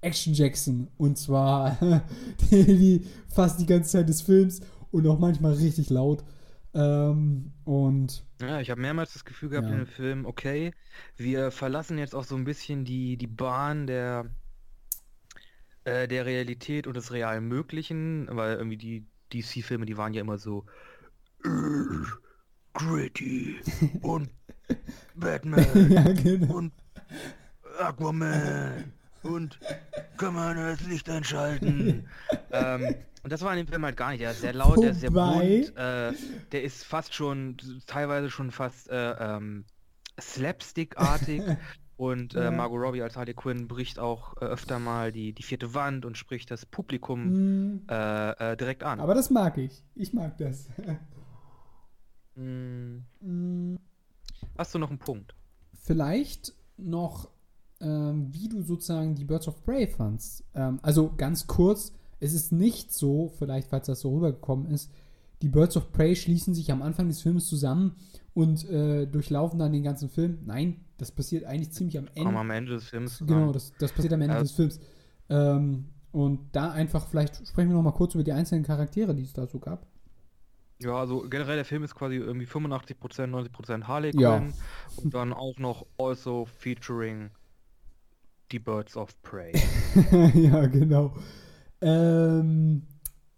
[SPEAKER 2] Action Jackson. Und zwar die, die, fast die ganze Zeit des Films und auch manchmal richtig laut. Ähm, und.
[SPEAKER 1] Ja, ich habe mehrmals das Gefühl gehabt ja. in dem Film, okay, wir verlassen jetzt auch so ein bisschen die, die Bahn der, äh, der Realität und des real Möglichen, weil irgendwie die DC-Filme, die waren ja immer so gritty und Batman ja, genau. und Aquaman und kann man das Licht einschalten. ähm, und das war in dem Film halt gar nicht. Der ist sehr laut, Wobei... der ist sehr bunt, äh, der ist fast schon, teilweise schon fast äh, ähm, Slapstick-artig. Und
[SPEAKER 2] Ja.
[SPEAKER 1] äh, Margot Robbie als Harley Quinn bricht auch äh, öfter mal die, die vierte Wand und spricht das Publikum äh, direkt an.
[SPEAKER 2] aber das mag ich. Ich mag das.
[SPEAKER 1] Hm, hast du noch einen Punkt?
[SPEAKER 2] vielleicht noch, ähm, wie du sozusagen die Birds of Prey fandst. Ähm, also ganz kurz, es ist nicht so, vielleicht falls das so rübergekommen ist, die Birds of Prey schließen sich am Anfang des Films zusammen und äh, durchlaufen dann den ganzen Film. Nein, das passiert eigentlich ziemlich am Ende.
[SPEAKER 1] am Ende des Films
[SPEAKER 2] Genau,
[SPEAKER 1] zusammen.
[SPEAKER 2] das, das passiert am Ende
[SPEAKER 1] Ja.
[SPEAKER 2] des Films. Ähm, und da einfach, vielleicht sprechen wir noch mal kurz über die einzelnen Charaktere, die es da so gab.
[SPEAKER 1] Ja, also generell der Film ist quasi irgendwie 85%, 90% Harley Quinn
[SPEAKER 2] Ja.
[SPEAKER 1] und dann auch noch also featuring die Birds of Prey.
[SPEAKER 2] ja, genau. Ähm,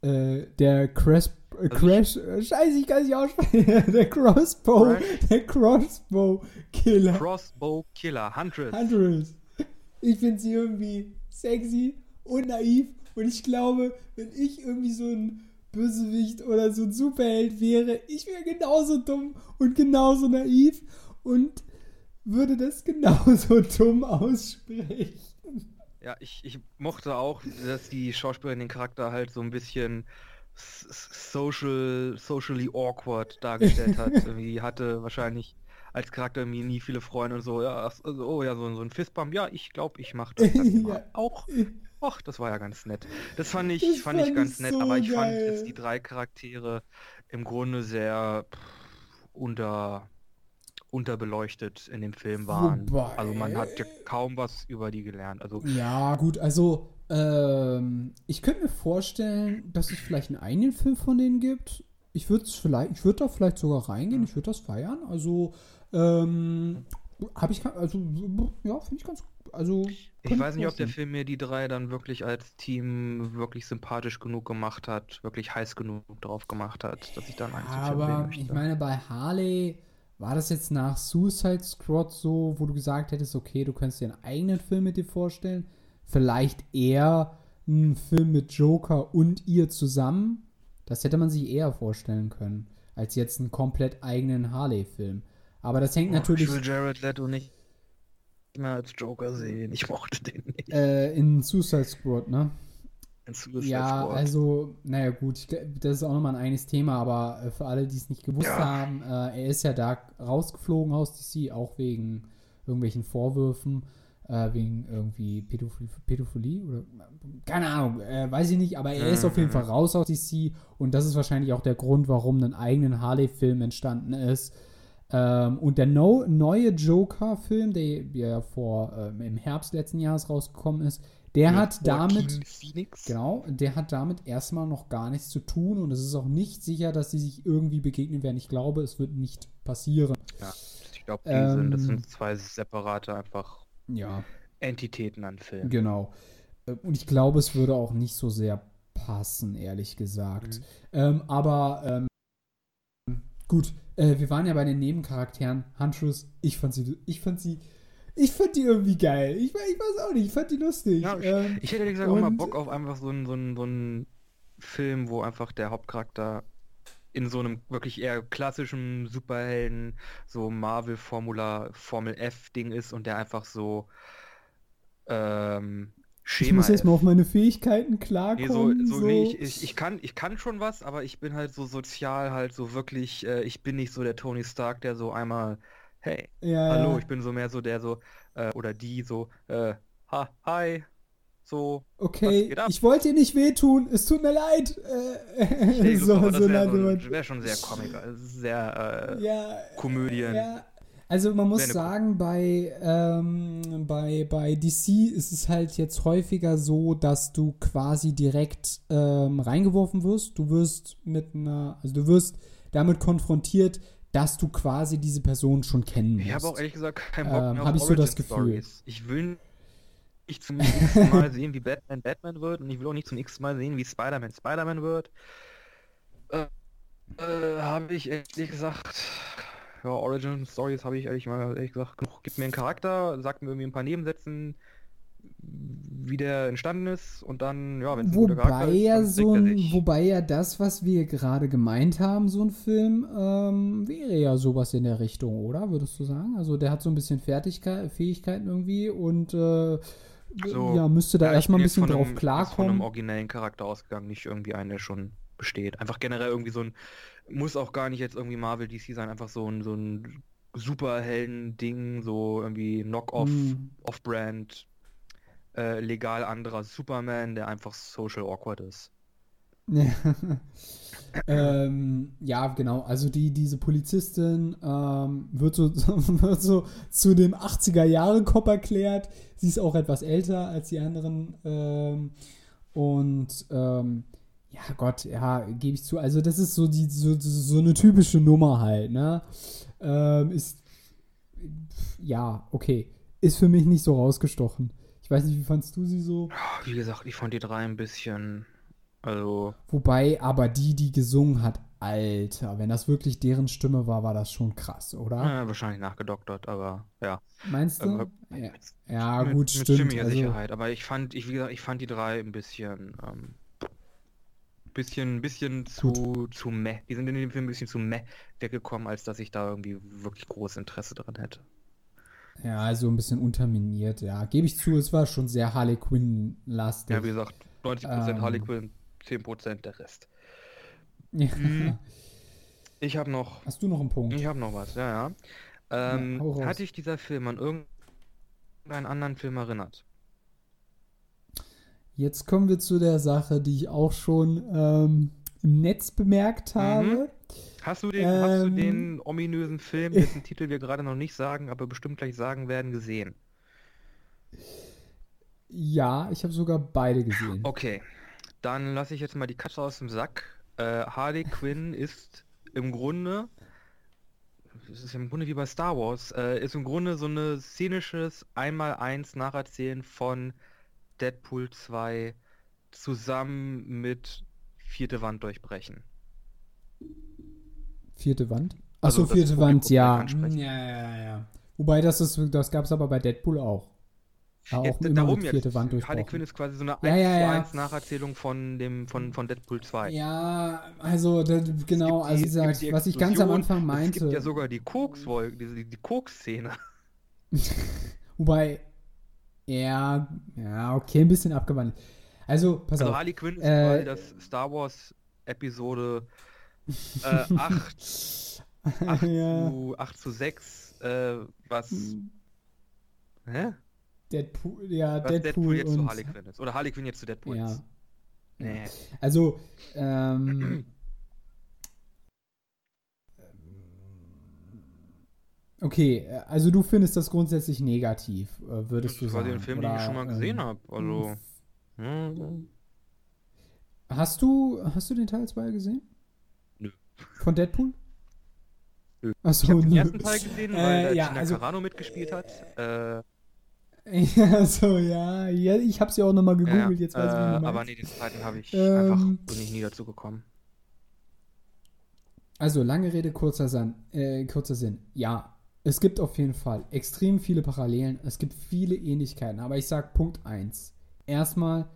[SPEAKER 2] äh, der Crash, äh,
[SPEAKER 1] Also
[SPEAKER 2] Crash, äh, scheiße, ich kann nicht aussprechen. der Crossbow,
[SPEAKER 1] Crash.
[SPEAKER 2] der Crossbow Killer.
[SPEAKER 1] Crossbow Killer, Huntress.
[SPEAKER 2] Huntress. Ich finde sie irgendwie sexy und naiv. Und ich glaube, wenn ich irgendwie so ein Bösewicht oder so ein Superheld wäre, ich wäre genauso dumm und genauso naiv und würde das genauso dumm aussprechen.
[SPEAKER 1] Ja, ich, ich mochte auch, dass die Schauspielerin den Charakter halt so ein bisschen social, socially awkward dargestellt hat. Irgendwie hatte wahrscheinlich als Charakter irgendwie nie viele Freunde und so, ja, also, oh ja, so, so ein Fistbump, ja, ich glaube, ich mache das mal.
[SPEAKER 2] Ja.
[SPEAKER 1] auch. Ach, das war ja ganz nett. Das fand ich,
[SPEAKER 2] Das
[SPEAKER 1] fand ich
[SPEAKER 2] fand
[SPEAKER 1] ganz
[SPEAKER 2] ich
[SPEAKER 1] nett,
[SPEAKER 2] so
[SPEAKER 1] aber ich fand
[SPEAKER 2] geil.
[SPEAKER 1] jetzt die drei Charaktere im Grunde sehr pff, unter unterbeleuchtet in dem Film waren.
[SPEAKER 2] Wobei-
[SPEAKER 1] Also man hat ja kaum was über die gelernt. Also
[SPEAKER 2] Ja, gut, also ähm, ich könnte mir vorstellen, dass es vielleicht einen eigenen Film von denen gibt. Ich würde es vielleicht, ich würde da vielleicht sogar reingehen, ich würde das feiern. Also ähm, habe ich, also ja, finde ich ganz, also
[SPEAKER 1] Ich weiß nicht, ob der. Film mir die drei dann wirklich als Team wirklich sympathisch genug gemacht hat, wirklich heiß genug drauf gemacht hat, dass ich dann einen
[SPEAKER 2] Aber ich meine, bei Harley war das jetzt nach Suicide Squad so, wo du gesagt hättest, okay, du könntest dir einen eigenen Film mit dir vorstellen. Vielleicht eher einen Film mit Joker und ihr zusammen. Das hätte man sich eher vorstellen können, als jetzt einen komplett eigenen Harley-Film. Aber das hängt
[SPEAKER 1] Oh,
[SPEAKER 2] natürlich
[SPEAKER 1] Ich will Jared Leto nicht mehr als Joker sehen. Ich mochte den nicht.
[SPEAKER 2] äh, in Suicide Squad, ne?
[SPEAKER 1] In Suicide
[SPEAKER 2] Ja, also, naja gut, das ist auch nochmal ein eigenes Thema, aber äh, für alle, die es nicht gewusst
[SPEAKER 1] Ja.
[SPEAKER 2] haben, äh, er ist ja da rausgeflogen aus DC, auch wegen irgendwelchen Vorwürfen, äh, wegen irgendwie Pädophilie, Pädophilie oder keine Ahnung, äh, weiß ich nicht, aber er ist auf jeden
[SPEAKER 1] Mhm.
[SPEAKER 2] Fall raus aus DC und das ist wahrscheinlich auch der Grund, warum ein eigenen Harley-Film entstanden ist. Ähm, und der no neue Joker-Film, der ja vor ähm, im Herbst letzten Jahres rausgekommen ist, der
[SPEAKER 1] Mit
[SPEAKER 2] hat damit. Genau, der hat damit erstmal noch gar nichts zu tun und es ist auch nicht sicher, dass sie sich irgendwie begegnen werden. Ich glaube, es wird nicht passieren.
[SPEAKER 1] Ja, ich glaube, sind, das
[SPEAKER 2] Ähm,
[SPEAKER 1] sind zwei separate einfach
[SPEAKER 2] Ja,
[SPEAKER 1] Entitäten an Filmen.
[SPEAKER 2] genau. Äh, Und ich glaube, es würde auch nicht so sehr passen, ehrlich gesagt.
[SPEAKER 1] Mhm.
[SPEAKER 2] Ähm, aber ähm, gut, äh, wir waren ja bei den Nebencharakteren. Huntress, ich fand sie, ich fand sie, ich fand die irgendwie geil. Ich, ich weiß auch nicht, ich fand die lustig.
[SPEAKER 1] Ja, ich,
[SPEAKER 2] ähm,
[SPEAKER 1] ich hätte gesagt auch mal Bock auf einfach so einen so einen- so einen Film, wo einfach der Hauptcharakter in so einem wirklich eher klassischen Superhelden, so Marvel-Formula, Formel F-Ding ist und der einfach so ähm, Schema
[SPEAKER 2] ich muss jetzt
[SPEAKER 1] F.
[SPEAKER 2] mal auf meine Fähigkeiten
[SPEAKER 1] Nee,
[SPEAKER 2] klarkommen.
[SPEAKER 1] so, so, nee, ich, ich, ich, kann, ich kann schon was, aber ich bin halt so sozial halt so wirklich, äh, ich bin nicht so der Tony Stark, der so einmal, hey,
[SPEAKER 2] ja,
[SPEAKER 1] hallo,
[SPEAKER 2] ja.
[SPEAKER 1] ich bin so mehr so der so, äh, oder die so, äh, ha, hi, so,
[SPEAKER 2] Okay, ich wollte dir nicht wehtun, es tut mir leid. Äh, so,
[SPEAKER 1] aber das
[SPEAKER 2] so
[SPEAKER 1] wäre
[SPEAKER 2] Motto.
[SPEAKER 1] wär schon sehr Comic, sehr äh,
[SPEAKER 2] ja,
[SPEAKER 1] Komödien.
[SPEAKER 2] ja. Also man muss sagen, bei, ähm, bei, bei DC ist es halt jetzt häufiger so, dass du quasi direkt ähm, reingeworfen wirst. Du wirst mit einer, also du wirst damit konfrontiert, dass du quasi diese Person schon kennen musst.
[SPEAKER 1] Ich habe auch ehrlich gesagt keinen Bock
[SPEAKER 2] Ähm,
[SPEAKER 1] mehr
[SPEAKER 2] hab
[SPEAKER 1] auf
[SPEAKER 2] ich so das Gefühl.
[SPEAKER 1] Stories. Ich will nicht zum x Mal sehen, wie Batman Batman wird und ich will auch nicht zum x Mal sehen, wie Spider-Man Spider-Man wird. Äh, äh, habe ich ehrlich gesagt, ja, Origin Stories habe ich ehrlich mal ehrlich gesagt genug. Gib mir einen Charakter, sag mir irgendwie ein paar Nebensätzen, wie der entstanden ist und dann, ja, wenn es ein guter
[SPEAKER 2] Wobei
[SPEAKER 1] Charakter ist,
[SPEAKER 2] ja so
[SPEAKER 1] er
[SPEAKER 2] wobei ja das, was wir gerade gemeint haben, so ein Film, ähm, wäre ja sowas in der Richtung, oder? Würdest du sagen? Also der hat so ein bisschen Fertigkeit, Fähigkeiten irgendwie und äh,
[SPEAKER 1] So,
[SPEAKER 2] ja, müsste da
[SPEAKER 1] Ja,
[SPEAKER 2] erstmal ein bisschen drauf
[SPEAKER 1] einem- jetzt von einem
[SPEAKER 2] klarkommen.
[SPEAKER 1] originellen Charakter ausgegangen, nicht irgendwie einen, der schon besteht. Einfach generell irgendwie so ein, muss auch gar nicht jetzt irgendwie Marvel DC sein, einfach so ein, so ein Superhelden-Ding, so irgendwie Knock-off,
[SPEAKER 2] Hm.
[SPEAKER 1] Off-Brand, äh, legal anderer Superman, der einfach social awkward ist.
[SPEAKER 2] Ja. ähm, ja, genau. Also die, diese Polizistin ähm, wird, so, wird so zu dem 80er-Jahre-Cop erklärt. Sie ist auch etwas älter als die anderen. Ähm, und ähm, ja, Gott, ja, gebe ich zu. Also das ist so die so, so eine typische Nummer halt, ne? Ähm, ist ja, okay. Ist für mich nicht so rausgestochen. Ich weiß nicht, wie fandst du sie so?
[SPEAKER 1] Wie gesagt, ich fand die drei ein bisschen, also,
[SPEAKER 2] Wobei aber die, die gesungen hat, Alter, wenn das wirklich deren Stimme war, war das schon krass, oder?
[SPEAKER 1] äh, wahrscheinlich nachgedoktert, aber ja.
[SPEAKER 2] Meinst du?
[SPEAKER 1] Aber-
[SPEAKER 2] ja. ja,
[SPEAKER 1] mit,
[SPEAKER 2] gut,
[SPEAKER 1] mit
[SPEAKER 2] stimmt.
[SPEAKER 1] ziemlicher
[SPEAKER 2] Also,
[SPEAKER 1] Sicherheit. Aber ich fand, ich, wie gesagt, ich fand die drei ein bisschen, ähm, bisschen, bisschen zu, zu meh. Die sind in dem Film ein bisschen zu meh weggekommen, als dass ich da irgendwie wirklich großes Interesse dran hätte.
[SPEAKER 2] Ja, also ein bisschen unterminiert, ja. Gebe ich zu, es war schon sehr Harley Quinn-lastig.
[SPEAKER 1] Ja, wie gesagt, 90%
[SPEAKER 2] Ähm.
[SPEAKER 1] Harley Quinn, 10% der Rest.
[SPEAKER 2] Ja.
[SPEAKER 1] Mhm. Ich habe noch,
[SPEAKER 2] Hast du noch einen Punkt?
[SPEAKER 1] ich habe noch was, ja, ja. Ähm,
[SPEAKER 2] raus.
[SPEAKER 1] hat dich dieser Film an irgendeinen anderen Film erinnert?
[SPEAKER 2] Jetzt kommen wir zu der Sache, die ich auch schon ähm, im Netz bemerkt habe.
[SPEAKER 1] Hast du den, hast du
[SPEAKER 2] Ähm.
[SPEAKER 1] den ominösen Film, dessen Titel wir gerade noch nicht sagen, aber bestimmt gleich sagen werden, gesehen?
[SPEAKER 2] Ja, ich habe sogar beide gesehen.
[SPEAKER 1] Okay, dann lasse ich jetzt mal die Katze aus dem Sack. Äh, Harley Quinn ist im Grunde, es ist im Grunde wie bei Star Wars, äh, ist im Grunde so eine szenisches Einmal-Eins Nacherzählen von Deadpool 2 zusammen mit Vierte Wand durchbrechen.
[SPEAKER 2] Vierte Wand?
[SPEAKER 1] Also
[SPEAKER 2] Achso,
[SPEAKER 1] das
[SPEAKER 2] vierte Wand, ja. Ja, ja, ja. Wobei das ist, das gab es aber bei Deadpool auch. Ja, auch
[SPEAKER 1] Jetzt, darum
[SPEAKER 2] mit
[SPEAKER 1] jetzt,
[SPEAKER 2] Wand
[SPEAKER 1] Harley. Quinn ist quasi so eine 1
[SPEAKER 2] Ja, ja, ja.
[SPEAKER 1] 1 Nacherzählung von dem von, von Deadpool 2.
[SPEAKER 2] Ja, also das, genau, also
[SPEAKER 1] die-
[SPEAKER 2] gesagt, was ich ganz am Anfang
[SPEAKER 1] Es gibt ja
[SPEAKER 2] meinte,
[SPEAKER 1] sogar die diese die, die Koks-Szene.
[SPEAKER 2] wobei, ja, ja, okay, ein bisschen abgewandelt. Also, pass
[SPEAKER 1] Also
[SPEAKER 2] auf.
[SPEAKER 1] Harley Quinn ist
[SPEAKER 2] Äh,
[SPEAKER 1] quasi das Star Wars Episode äh, 8, 8,
[SPEAKER 2] ja,
[SPEAKER 1] zu, 8 zu 6, äh, was, hä?
[SPEAKER 2] Deadpool, ja,
[SPEAKER 1] was Deadpool,
[SPEAKER 2] Deadpool,
[SPEAKER 1] jetzt
[SPEAKER 2] und,
[SPEAKER 1] zu Harley Quinn ist. Oder Harley Quinn jetzt zu Deadpool
[SPEAKER 2] ja.
[SPEAKER 1] ist. Nee.
[SPEAKER 2] Also, ähm, okay, also du findest das grundsätzlich negativ, äh,
[SPEAKER 1] Das
[SPEAKER 2] würdest du
[SPEAKER 1] ist quasi
[SPEAKER 2] sagen.
[SPEAKER 1] ein Film, den ich
[SPEAKER 2] oder,
[SPEAKER 1] schon mal gesehen
[SPEAKER 2] ähm,
[SPEAKER 1] habe. Also, hm,
[SPEAKER 2] Hast du, hast du den Teil 2 gesehen? Von Deadpool?
[SPEAKER 1] Nö.
[SPEAKER 2] Achso,
[SPEAKER 1] ich habe den ersten Teil gesehen,
[SPEAKER 2] Äh,
[SPEAKER 1] weil da
[SPEAKER 2] ja,
[SPEAKER 1] Gina
[SPEAKER 2] also-
[SPEAKER 1] Carano mitgespielt hat. Äh,
[SPEAKER 2] Ja, so, ja. ja ich hab's ja auch nochmal
[SPEAKER 1] ja,
[SPEAKER 2] gegoogelt, jetzt weiß ich,
[SPEAKER 1] äh,
[SPEAKER 2] wie du
[SPEAKER 1] aber
[SPEAKER 2] meinst.
[SPEAKER 1] nee, den zweiten habe ich
[SPEAKER 2] Ähm,
[SPEAKER 1] einfach, bin ich nie dazu gekommen.
[SPEAKER 2] Also, lange Rede, kurzer, Sinn, äh, kurzer Sinn. Ja, es gibt auf jeden Fall extrem viele Parallelen, es gibt viele Ähnlichkeiten, aber ich sag Punkt 1. Erstmal,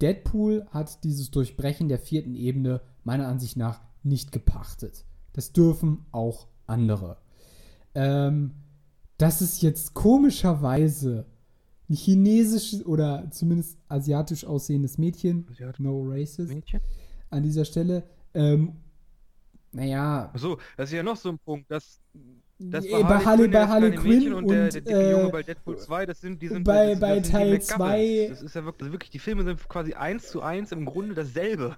[SPEAKER 2] Deadpool hat dieses Durchbrechen der vierten Ebene meiner Ansicht nach nicht gepachtet. Das dürfen auch andere. Ähm, dass es jetzt komischerweise ein chinesisches oder zumindest asiatisch aussehendes Mädchen,
[SPEAKER 1] hat
[SPEAKER 2] no racist,
[SPEAKER 1] Mädchen?
[SPEAKER 2] an dieser Stelle, ähm, naja,
[SPEAKER 1] Achso, das ist ja noch so ein Punkt, dass das
[SPEAKER 2] äh, bei Harley, bei Harley Quinn und,
[SPEAKER 1] und der, der dicke Junge
[SPEAKER 2] äh,
[SPEAKER 1] bei Deadpool 2, das sind die sind
[SPEAKER 2] bei-
[SPEAKER 1] das,
[SPEAKER 2] bei
[SPEAKER 1] das
[SPEAKER 2] Teil
[SPEAKER 1] McGuffins.
[SPEAKER 2] zwei-
[SPEAKER 1] Das ist ja wirklich, wirklich, die Filme sind quasi eins zu eins im Grunde dasselbe.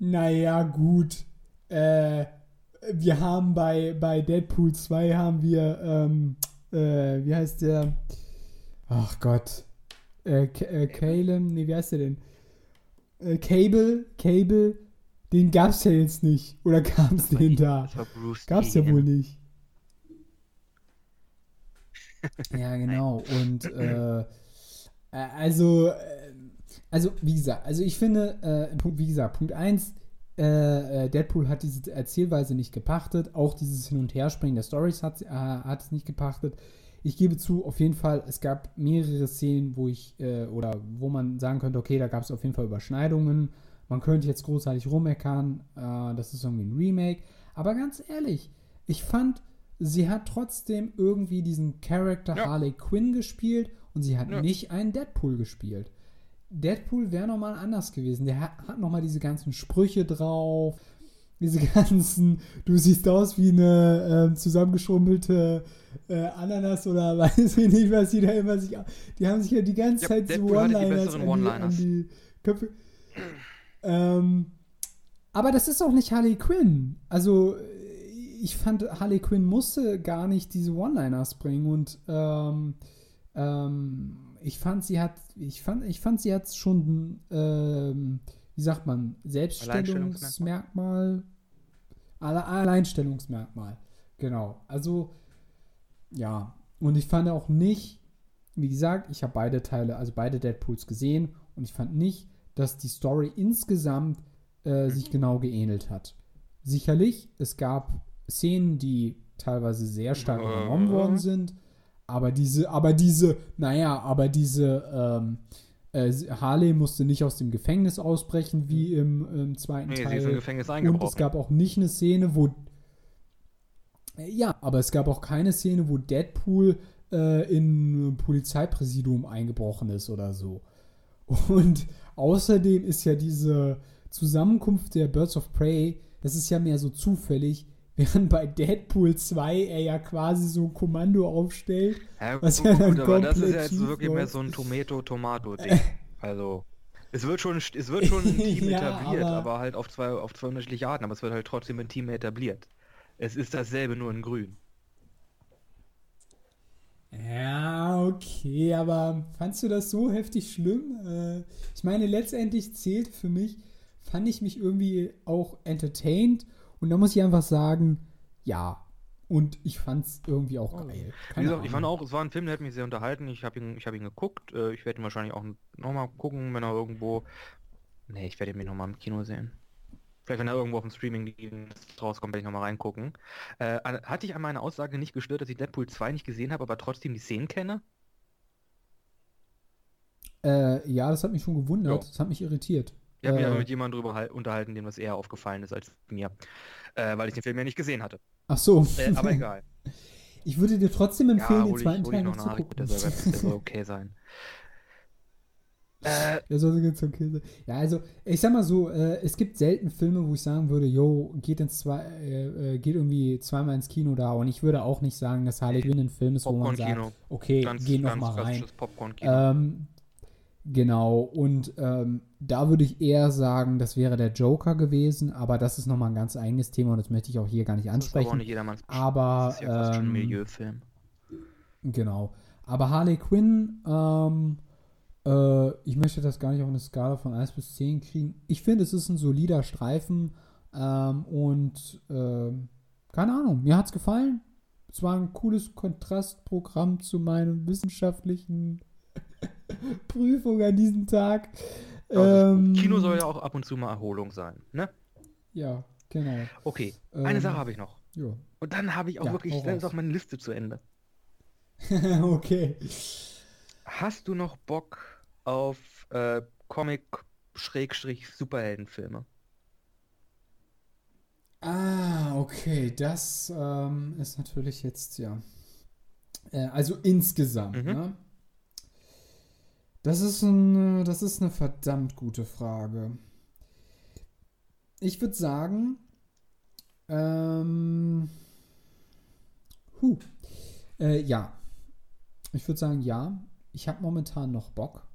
[SPEAKER 2] Naja, gut. Äh, wir haben bei, bei Deadpool 2 haben wir, ähm, äh, wie heißt der? Ach Gott. Äh, äh Caleb, nee, wie heißt der denn? Äh, Cable, Cable, den gab's ja jetzt nicht. Oder gab's den da?
[SPEAKER 1] Das war Bruce
[SPEAKER 2] Gab's ja
[SPEAKER 1] Lee.
[SPEAKER 2] wohl nicht. ja, genau. Und äh, äh, also, äh, also wie gesagt, also ich finde, äh, wie gesagt, Punkt 1, äh, äh, Deadpool hat diese Erzählweise nicht gepachtet, auch dieses Hin- und Herspringen der Stories hat, äh, hat es nicht gepachtet. ich gebe zu, auf jeden Fall, es gab mehrere Szenen, wo ich, äh, oder wo man sagen könnte, okay, da gab es auf jeden Fall Überschneidungen. Man könnte jetzt großartig rumeckern, äh, das ist irgendwie ein Remake. Aber ganz ehrlich, ich fand, sie hat trotzdem irgendwie diesen Charakter
[SPEAKER 1] Ja.
[SPEAKER 2] Harley Quinn gespielt und sie hat
[SPEAKER 1] Ja.
[SPEAKER 2] nicht einen Deadpool gespielt. Deadpool wäre nochmal anders gewesen. Der hat, hat nochmal diese ganzen Sprüche drauf. Diese ganzen, du siehst aus wie eine ähm, zusammengeschrumpelte äh, Ananas oder weiß ich nicht, was die da immer sich. Die haben sich ja die ganze
[SPEAKER 1] Ja,
[SPEAKER 2] Zeit so
[SPEAKER 1] Deadpool die
[SPEAKER 2] One-Liners an, die- an die Köpfe. Ähm, aber das ist auch nicht Harley Quinn. Also, ich fand, Harley Quinn musste gar nicht diese One-Liners bringen und ähm, ähm, ich fand, sie hat, ich fand, ich fand, sie hat schon, ähm, wie sagt man, Selbststellungsmerkmal, Alle- Alleinstellungsmerkmal. Genau. Also, ja. Und ich fand auch nicht, wie gesagt, ich habe beide Teile, also beide Deadpools gesehen und ich fand nicht, dass die Story insgesamt äh, sich genau geähnelt hat. Sicherlich, es gab Szenen, die teilweise sehr stark
[SPEAKER 1] Äh.
[SPEAKER 2] übernommen worden sind, aber diese, aber diese, naja, aber diese, ähm, äh, Harley musste nicht aus dem Gefängnis ausbrechen, wie im, im zweiten
[SPEAKER 1] Nee, sie
[SPEAKER 2] Teil.
[SPEAKER 1] ist im Gefängnis
[SPEAKER 2] Und es
[SPEAKER 1] eingebrochen.
[SPEAKER 2] gab auch nicht eine Szene, wo. Äh, Ja, aber es gab auch keine Szene, wo Deadpool äh, in ein Polizeipräsidium eingebrochen ist oder so. Und außerdem ist ja diese Zusammenkunft der Birds of Prey, das ist ja mehr so zufällig, während bei Deadpool 2 er ja quasi so ein Kommando aufstellt.
[SPEAKER 1] Ja,
[SPEAKER 2] was
[SPEAKER 1] gut,
[SPEAKER 2] ja dann
[SPEAKER 1] aber das ist ja jetzt wirklich mehr so ein Tomato-Tomato-Ding. also, es wird schon, es wird schon ein Team
[SPEAKER 2] Ja,
[SPEAKER 1] etabliert,
[SPEAKER 2] aber-
[SPEAKER 1] aber, halt auf zwei, auf zwei unterschiedliche Arten, aber es wird halt trotzdem ein Team etabliert. Es ist dasselbe, nur in grün.
[SPEAKER 2] Ja, okay, aber fandst du das so heftig schlimm? Äh, ich meine, letztendlich zählt für mich, fand ich mich irgendwie auch entertained und da muss ich einfach sagen, ja. Und ich fand's irgendwie auch geil.
[SPEAKER 1] Wie
[SPEAKER 2] Keine
[SPEAKER 1] gesagt, ich fand auch, es war ein Film, der hat mich sehr unterhalten. Ich habe ihn, ich habe ihn geguckt. Äh, Ich werde ihn wahrscheinlich auch nochmal gucken, wenn er irgendwo. Nee, ich werde ihn mir nochmal im Kino sehen. Vielleicht, wenn er irgendwo auf dem Streaming-Dienst rauskommt, werde ich nochmal reingucken. Äh, an- hatte ich an meiner Aussage nicht gestört, dass ich Deadpool 2 nicht gesehen habe, aber trotzdem die Szenen kenne?
[SPEAKER 2] Äh, ja, das hat mich schon gewundert.
[SPEAKER 1] Ja.
[SPEAKER 2] Das hat mich irritiert.
[SPEAKER 1] Ich habe mich
[SPEAKER 2] Äh,
[SPEAKER 1] aber mit jemandem drüber halt- unterhalten, dem das eher aufgefallen ist als mir. Äh, weil ich den Film ja nicht gesehen hatte.
[SPEAKER 2] Ach so.
[SPEAKER 1] Äh, aber egal.
[SPEAKER 2] Ich würde dir trotzdem
[SPEAKER 1] Ja,
[SPEAKER 2] empfehlen, den
[SPEAKER 1] hol ich,
[SPEAKER 2] zweiten
[SPEAKER 1] ich
[SPEAKER 2] Teil
[SPEAKER 1] noch
[SPEAKER 2] noch zu gucken.
[SPEAKER 1] Der soll, ganz- der soll okay sein. Äh,
[SPEAKER 2] Der soll ganz okay sein. Ja, also, ich sag mal so, äh, es gibt selten Filme, wo ich sagen würde, yo, geht ins zwei, äh, äh, geht irgendwie zweimal ins Kino da. Und ich würde auch nicht sagen, dass Harley Quinn ein Film ist, wo man sagt, okay,
[SPEAKER 1] Ganz,
[SPEAKER 2] geh noch mal rein. Ähm, genau, und ähm, da würde ich eher sagen, das wäre der Joker gewesen, aber das ist nochmal ein ganz eigenes Thema und das möchte ich auch hier gar nicht
[SPEAKER 1] Das ist auch
[SPEAKER 2] ansprechen.
[SPEAKER 1] nicht jedermanns
[SPEAKER 2] aber,
[SPEAKER 1] Das ist ja fast schon ein
[SPEAKER 2] ähm,
[SPEAKER 1] Milieufilm.
[SPEAKER 2] Genau. Aber Harley Quinn, ähm, äh, ich möchte das gar nicht auf eine Skala von 1 bis 10 kriegen. Ich finde, es ist ein solider Streifen ähm, und ähm, keine Ahnung, mir hat es gefallen. Es war ein cooles Kontrastprogramm zu meinen wissenschaftlichen Prüfungen an diesem Tag.
[SPEAKER 1] Ist
[SPEAKER 2] Ähm.
[SPEAKER 1] Kino soll ja auch ab und zu mal Erholung sein, ne?
[SPEAKER 2] Ja, genau.
[SPEAKER 1] Okay, eine
[SPEAKER 2] Ähm,
[SPEAKER 1] Sache habe ich noch.
[SPEAKER 2] Ja.
[SPEAKER 1] Und dann habe ich auch
[SPEAKER 2] ja,
[SPEAKER 1] wirklich, dann ist auch meine Liste zu Ende.
[SPEAKER 2] okay.
[SPEAKER 1] Hast du noch Bock auf äh, Comic-Superheldenfilme?
[SPEAKER 2] Ah, okay, das ähm, ist natürlich jetzt, ja. Äh, also insgesamt,
[SPEAKER 1] Mhm.
[SPEAKER 2] ne? Das ist, ein, das ist eine verdammt gute Frage. Ich würde sagen, ähm, huh, äh, ja. Ich würde sagen, ja. Ich habe momentan noch Bock.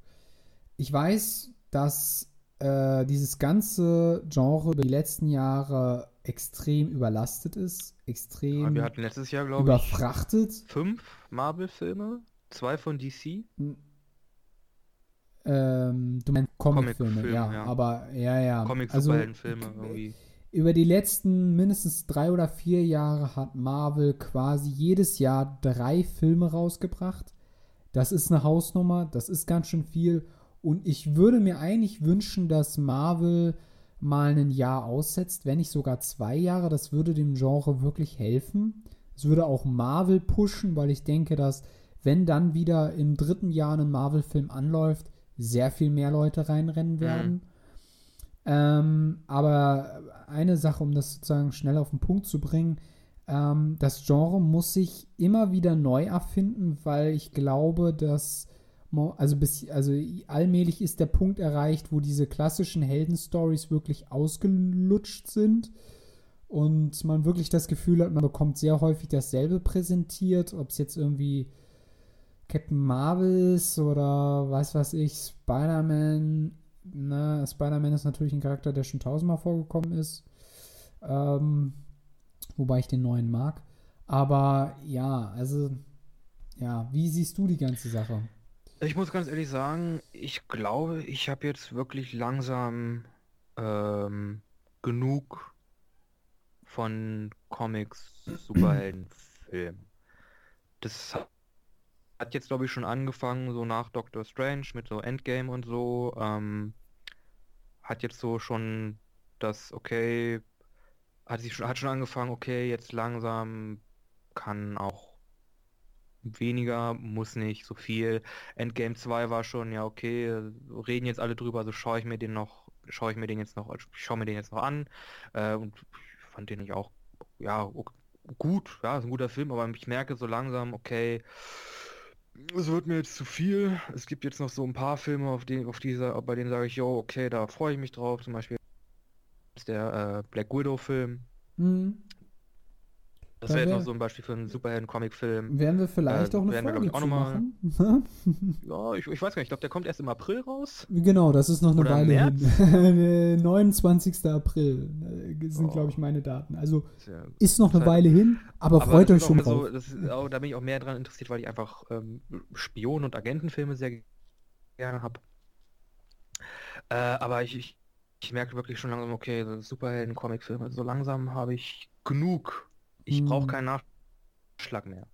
[SPEAKER 2] Ich weiß, dass äh, dieses ganze Genre über die letzten Jahre extrem überlastet ist,
[SPEAKER 1] Ja,
[SPEAKER 2] extrem
[SPEAKER 1] wir hatten letztes Jahr, glaube ich,
[SPEAKER 2] überfrachtet.
[SPEAKER 1] fünf Marvel-Filme, zwei von DC.
[SPEAKER 2] Ähm, du meinst Comicfilme,
[SPEAKER 1] Comicfilme,
[SPEAKER 2] ja,
[SPEAKER 1] ja.
[SPEAKER 2] aber ja, ja. Also,
[SPEAKER 1] Comic-Superheldenfilme irgendwie.
[SPEAKER 2] über die letzten mindestens drei oder vier Jahre hat Marvel quasi jedes Jahr drei Filme rausgebracht. Das ist eine Hausnummer, das ist ganz schön viel. Und ich würde mir eigentlich wünschen, dass Marvel mal ein Jahr aussetzt, wenn nicht sogar zwei Jahre. Das würde dem Genre wirklich helfen. Es würde auch Marvel pushen, weil ich denke, dass wenn dann wieder im dritten Jahr ein Marvel-Film anläuft, sehr viel mehr Leute reinrennen werden. Mhm. Ähm, aber eine Sache, um das sozusagen schnell auf den Punkt zu bringen, ähm, das Genre muss sich immer wieder neu erfinden, weil ich glaube, dass also bis also allmählich ist der Punkt erreicht, wo diese klassischen Heldenstories wirklich ausgelutscht sind und man wirklich das Gefühl hat, man bekommt sehr häufig dasselbe präsentiert, ob es jetzt irgendwie Captain Marvel ist oder weiß was ich, Spider-Man. Ne, Spider-Man ist natürlich ein Charakter, der schon tausendmal vorgekommen ist. Ähm, wobei ich den neuen mag. Aber ja, also, ja, wie siehst du die ganze Sache?
[SPEAKER 1] Ich muss ganz ehrlich sagen, ich glaube, ich habe jetzt wirklich langsam ähm, genug von Comics, Superheldenfilmen. Das hat jetzt, glaube ich, schon angefangen, so nach Doctor Strange mit so Endgame und so. Ähm, hat jetzt so schon das, okay, hat, sich schon, hat schon angefangen, okay, jetzt langsam kann auch weniger, muss nicht so viel. Endgame 2 war schon, ja, okay, reden jetzt alle drüber, also schaue ich mir den noch, schaue ich mir den jetzt noch, schaue mir den jetzt noch an. Äh, und ich fand den ich auch, ja, gut, ja, ist ein guter Film, aber ich merke so langsam, okay, es wird mir jetzt zu viel. Es gibt jetzt noch so ein paar Filme, auf, die, auf diese, bei denen sage ich, yo, okay, da freue ich mich drauf. Zum Beispiel ist der äh, Black Widow-Film. Mhm. Das wäre jetzt noch so ein Beispiel für einen Superhelden-Comic-Film.
[SPEAKER 2] Werden wir vielleicht äh, auch eine Folge wir, ich, auch noch mal,
[SPEAKER 1] machen? ja, ich, ich, weiß gar nicht. Ich glaube, der kommt erst im April raus.
[SPEAKER 2] Genau, das ist noch eine Oder Weile hin. 29. April äh, sind, oh. glaube ich, meine Daten. Also ist noch eine halt, Weile hin, aber, aber freut euch schon drauf.
[SPEAKER 1] So, ist, auch, da bin ich auch mehr daran interessiert, weil ich einfach ähm, Spion- und Agentenfilme sehr gerne habe. Äh, aber ich, ich, ich merke wirklich schon langsam, okay, Superhelden-Comic-Filme, so langsam habe ich genug ich brauche hm. keinen Nachschlag mehr.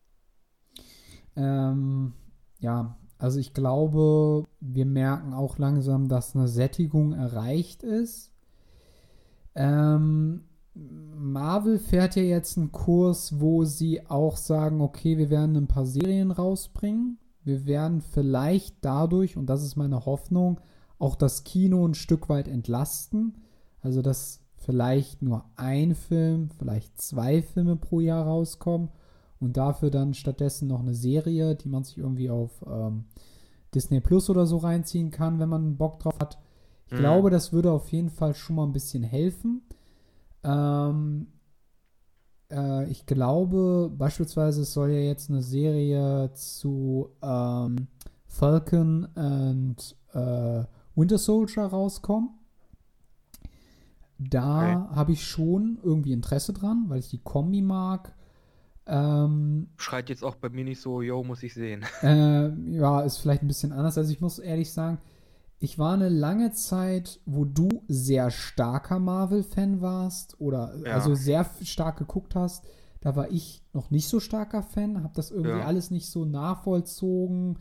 [SPEAKER 2] Ähm, ja, also ich glaube, wir merken auch langsam, dass eine Sättigung erreicht ist. Ähm, Marvel fährt ja jetzt einen Kurs, wo sie auch sagen, okay, wir werden ein paar Serien rausbringen. Wir werden vielleicht dadurch, und das ist meine Hoffnung, auch das Kino ein Stück weit entlasten. Also, dass vielleicht nur ein Film, vielleicht zwei Filme pro Jahr rauskommen und dafür dann stattdessen noch eine Serie, die man sich irgendwie auf ähm, Disney Plus oder so reinziehen kann, wenn man Bock drauf hat. Ich mhm. glaube, das würde auf jeden Fall schon mal ein bisschen helfen. Ähm, äh, ich glaube beispielsweise, es soll ja jetzt eine Serie zu ähm, Falcon und äh, Winter Soldier rauskommen. Da okay. habe ich schon irgendwie Interesse dran, weil ich die Kombi mag. Ähm,
[SPEAKER 1] Schreit jetzt auch bei mir nicht so, yo, muss ich sehen.
[SPEAKER 2] Äh, ja, ist vielleicht ein bisschen anders. Also ich muss ehrlich sagen, ich war eine lange Zeit, wo du sehr starker Marvel-Fan warst oder ja. also sehr stark geguckt hast. Da war ich noch nicht so starker Fan, habe das irgendwie ja. alles nicht so nachvollzogen.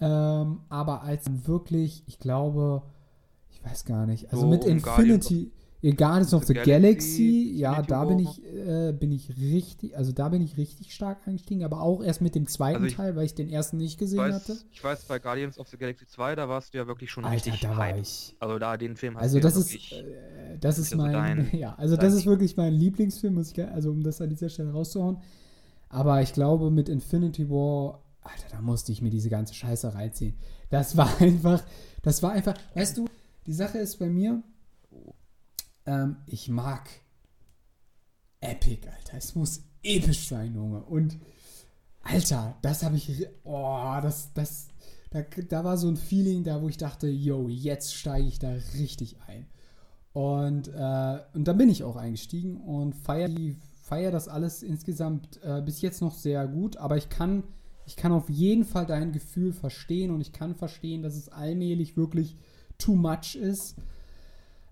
[SPEAKER 2] Ähm, aber als wirklich, ich glaube, ich weiß gar nicht, also so mit Infinity, Guardians of the, the Galaxy, Galaxy ja, da bin ich, äh, bin ich richtig, also da bin ich richtig stark eingestiegen, aber auch erst mit dem zweiten also ich, Teil, weil ich den ersten nicht gesehen
[SPEAKER 1] weiß,
[SPEAKER 2] hatte.
[SPEAKER 1] Ich weiß, bei Guardians of the Galaxy 2, da warst du ja wirklich schon
[SPEAKER 2] Alter,
[SPEAKER 1] richtig
[SPEAKER 2] da war ich.
[SPEAKER 1] Also da den Film
[SPEAKER 2] hast Also das ist, äh, das ist mein, dein, ja, also das ist wirklich mein Lieblingsfilm, muss ich, also um das an dieser Stelle rauszuhauen. Aber ich glaube, mit Infinity War, Alter, da musste ich mir diese ganze Scheiße reinziehen. Das war einfach, das war einfach, weißt du, die Sache ist bei mir, ähm, ich mag Epic, Alter. Es muss episch sein, Junge. Und Alter, das habe ich. Oh, das, das. Da, da war so ein Feeling da, wo ich dachte, yo, jetzt steige ich da richtig ein. Und, äh, und da bin ich auch eingestiegen und feiere feier das alles insgesamt äh, bis jetzt noch sehr gut. Aber ich kann, ich kann auf jeden Fall dein Gefühl verstehen und ich kann verstehen, dass es allmählich wirklich too much ist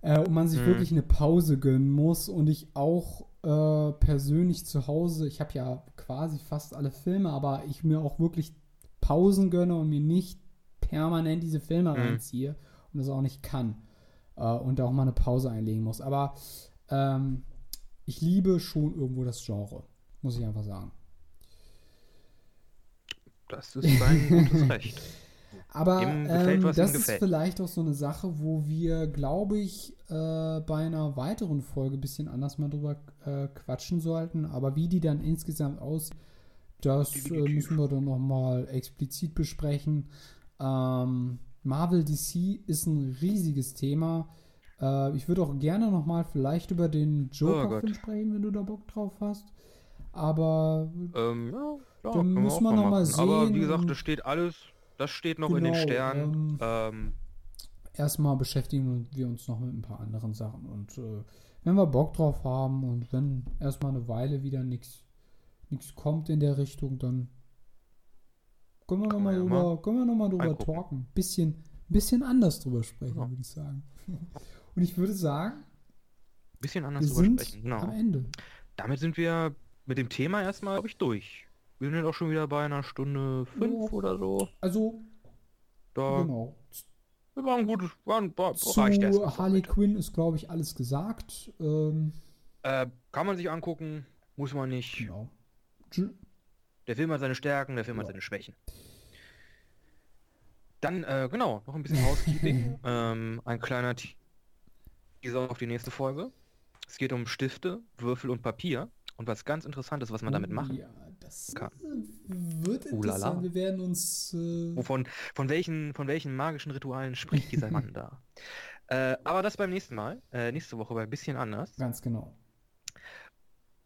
[SPEAKER 2] äh, und man sich mhm. wirklich eine Pause gönnen muss und ich auch äh, persönlich zu Hause, ich habe ja quasi fast alle Filme, aber ich mir auch wirklich Pausen gönne und mir nicht permanent diese Filme mhm. reinziehe und das auch nicht kann äh, und da auch mal eine Pause einlegen muss. Aber ähm, ich liebe schon irgendwo das Genre. Muss ich einfach sagen.
[SPEAKER 1] Das ist sein gutes Recht.
[SPEAKER 2] Aber
[SPEAKER 1] Ihm gefällt,
[SPEAKER 2] ähm, das ist vielleicht auch so eine Sache, wo wir, glaube ich, äh, bei einer weiteren Folge ein bisschen anders mal drüber äh, quatschen sollten. Aber wie die dann insgesamt aussieht, das äh, müssen wir dann nochmal explizit besprechen. Ähm, Marvel DC ist ein riesiges Thema. Äh, ich würde auch gerne nochmal vielleicht über den
[SPEAKER 1] Oh
[SPEAKER 2] Joker-Film
[SPEAKER 1] Gott.
[SPEAKER 2] sprechen, wenn du da Bock drauf hast. Aber
[SPEAKER 1] Ähm, ja,
[SPEAKER 2] Dann müssen wir noch mal
[SPEAKER 1] machen. Aber
[SPEAKER 2] sehen
[SPEAKER 1] wie gesagt, das steht alles, das steht noch in den
[SPEAKER 2] Genau,
[SPEAKER 1] Sternen. Ähm,
[SPEAKER 2] erstmal beschäftigen wir uns noch mit ein paar anderen Sachen. Und äh, wenn wir Bock drauf haben und wenn erstmal eine Weile wieder nichts kommt in der Richtung, dann können wir nochmal
[SPEAKER 1] ja
[SPEAKER 2] drüber, können wir noch mal drüber
[SPEAKER 1] reingucken.
[SPEAKER 2] talken. Bisschen, bisschen anders drüber sprechen,
[SPEAKER 1] Ja.
[SPEAKER 2] würde ich sagen. Und ich würde sagen,
[SPEAKER 1] bisschen anders drüber sprechen. Genau.
[SPEAKER 2] am Ende.
[SPEAKER 1] Damit sind wir mit dem Thema erstmal, glaube ich, durch. Wir sind jetzt auch schon wieder bei einer Stunde fünf
[SPEAKER 2] Ja.
[SPEAKER 1] oder so.
[SPEAKER 2] Also,
[SPEAKER 1] Da
[SPEAKER 2] genau.
[SPEAKER 1] wir waren gutes, waren, war,
[SPEAKER 2] Zu Harley. Quinn ist, glaube ich, alles gesagt. Ähm,
[SPEAKER 1] Äh, kann man sich angucken, muss man nicht.
[SPEAKER 2] genau.
[SPEAKER 1] Der Film hat seine Stärken, der Film hat
[SPEAKER 2] Ja.
[SPEAKER 1] seine Schwächen. Dann, äh, genau, noch ein bisschen Housekeeping. ähm, ein kleiner Teaser auf die nächste Folge. Es geht um Stifte, Würfel und Papier. Und was ganz Interessantes, was man damit
[SPEAKER 2] Oh,
[SPEAKER 1] machen
[SPEAKER 2] Ja, das
[SPEAKER 1] kann.
[SPEAKER 2] äh, wird interessant. Wir werden uns. Äh,
[SPEAKER 1] Wovon, von welchen, von welchen magischen Ritualen spricht dieser Mann da? Äh, aber das beim nächsten Mal. Äh, nächste Woche bei ein bisschen anders.
[SPEAKER 2] ganz genau.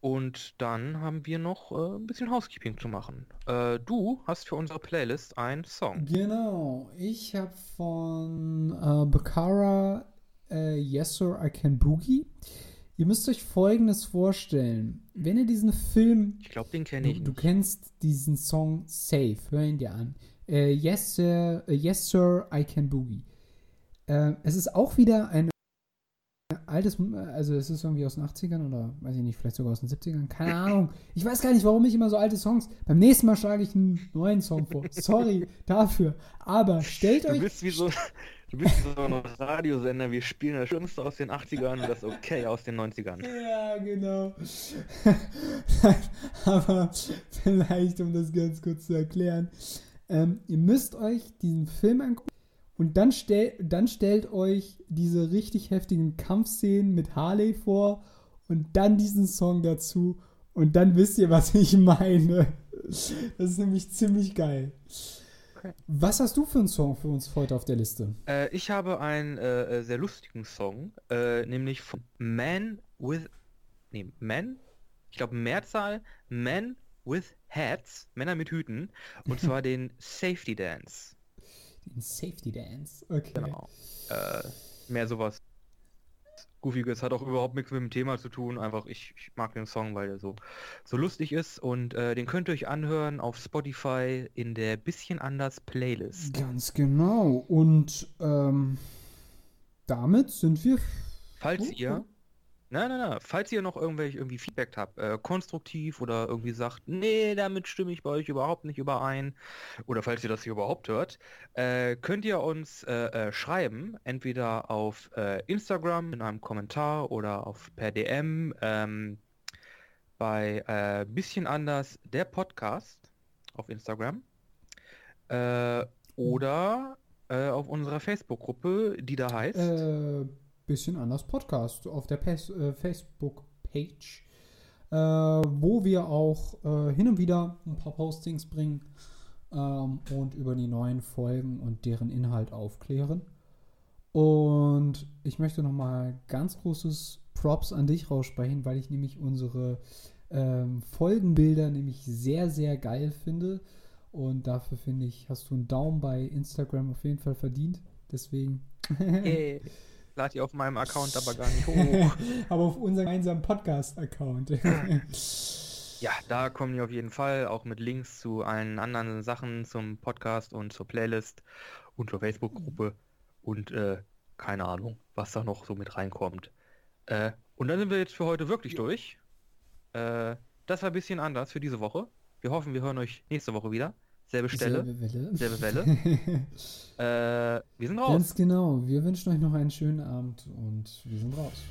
[SPEAKER 1] Und dann haben wir noch äh, ein bisschen Housekeeping zu machen. Äh, du hast für unsere Playlist einen Song.
[SPEAKER 2] Genau. Ich habe von äh, Bakara äh, Yes Sir I Can Boogie. Ihr müsst euch Folgendes vorstellen. Wenn ihr diesen Film
[SPEAKER 1] Ich glaube, den kenne
[SPEAKER 2] Du,
[SPEAKER 1] ich
[SPEAKER 2] du
[SPEAKER 1] nicht.
[SPEAKER 2] kennst diesen Song Safe, hör ihn dir an. Äh, yes, sir, äh, yes, Sir, I Can Boogie. Äh, es ist auch wieder ein altes, also es ist irgendwie aus den 80ern oder weiß ich nicht, vielleicht sogar aus den 70ern, keine Ahnung. Ich weiß gar nicht, warum ich immer so alte Songs. Beim nächsten Mal schlage ich einen neuen Song vor. Sorry dafür. Aber stellt
[SPEAKER 1] Du
[SPEAKER 2] euch.
[SPEAKER 1] bist wie so, du bist so ein Radiosender, wir spielen das Schlimmste aus den 80ern und das Okay aus den 90ern.
[SPEAKER 2] Ja, genau. Aber vielleicht, um das ganz kurz zu erklären, ähm, ihr müsst euch diesen Film angucken und dann, stell, dann stellt euch diese richtig heftigen Kampfszenen mit Harley vor und dann diesen Song dazu und dann wisst ihr, was ich meine. Das ist nämlich ziemlich geil.
[SPEAKER 1] Okay.
[SPEAKER 2] Was hast du für einen Song für uns heute auf der Liste?
[SPEAKER 1] Äh, ich habe einen äh, äh, sehr lustigen Song, äh, nämlich von Man with, nee, Man, ich glaube Mehrzahl, Men with Hats, Männer mit Hüten, und zwar den Safety Dance.
[SPEAKER 2] Den Safety Dance. Okay.
[SPEAKER 1] Genau. Äh, mehr sowas Goofiges, hat auch überhaupt nichts mit dem Thema zu tun. Einfach, ich, ich mag den Song, weil der so, so lustig ist und äh, den könnt ihr euch anhören auf Spotify in der Bisschen anders Playlist.
[SPEAKER 2] Ganz genau. Und ähm, damit sind wir.
[SPEAKER 1] Falls
[SPEAKER 2] Oh,
[SPEAKER 1] ihr. Nein, nein, nein, falls ihr noch irgendwelche irgendwie Feedback habt, äh, konstruktiv oder irgendwie sagt, nee, damit stimme ich bei euch überhaupt nicht überein, oder falls ihr das hier überhaupt hört, äh, könnt ihr uns äh, äh, schreiben, entweder auf äh, Instagram in einem Kommentar oder auf per DM ähm, bei äh, bisschen anders der Podcast auf Instagram äh, oder auf unserer Facebook-Gruppe, die da heißt.
[SPEAKER 2] Bisschen anders Podcast auf der äh, Facebook-Page, äh, wo wir auch äh, hin und wieder ein paar Postings bringen ähm, und über die neuen Folgen und deren Inhalt aufklären. Und ich möchte nochmal ganz großes Props an dich raussprechen, weil ich nämlich unsere ähm, Folgenbilder nämlich sehr, sehr geil finde. Und dafür finde ich, hast du einen Daumen bei Instagram auf jeden Fall verdient. Deswegen.
[SPEAKER 1] Hey, lad ihr auf meinem Account aber gar nicht hoch.
[SPEAKER 2] Aber auf unserem gemeinsamen Podcast-Account.
[SPEAKER 1] ja, da kommen die auf jeden Fall, auch mit Links zu allen anderen Sachen zum Podcast und zur Playlist und zur Facebook-Gruppe und äh, keine Ahnung, was da noch so mit reinkommt. Äh, und dann sind wir jetzt für heute wirklich durch. Äh, das war ein bisschen anders für diese Woche. Wir hoffen, wir hören euch nächste Woche wieder. Selbe Stelle,
[SPEAKER 2] Selbe Welle.
[SPEAKER 1] selbe Welle. äh, wir sind raus.
[SPEAKER 2] Ganz genau. Wir wünschen euch noch einen schönen Abend und wir sind raus.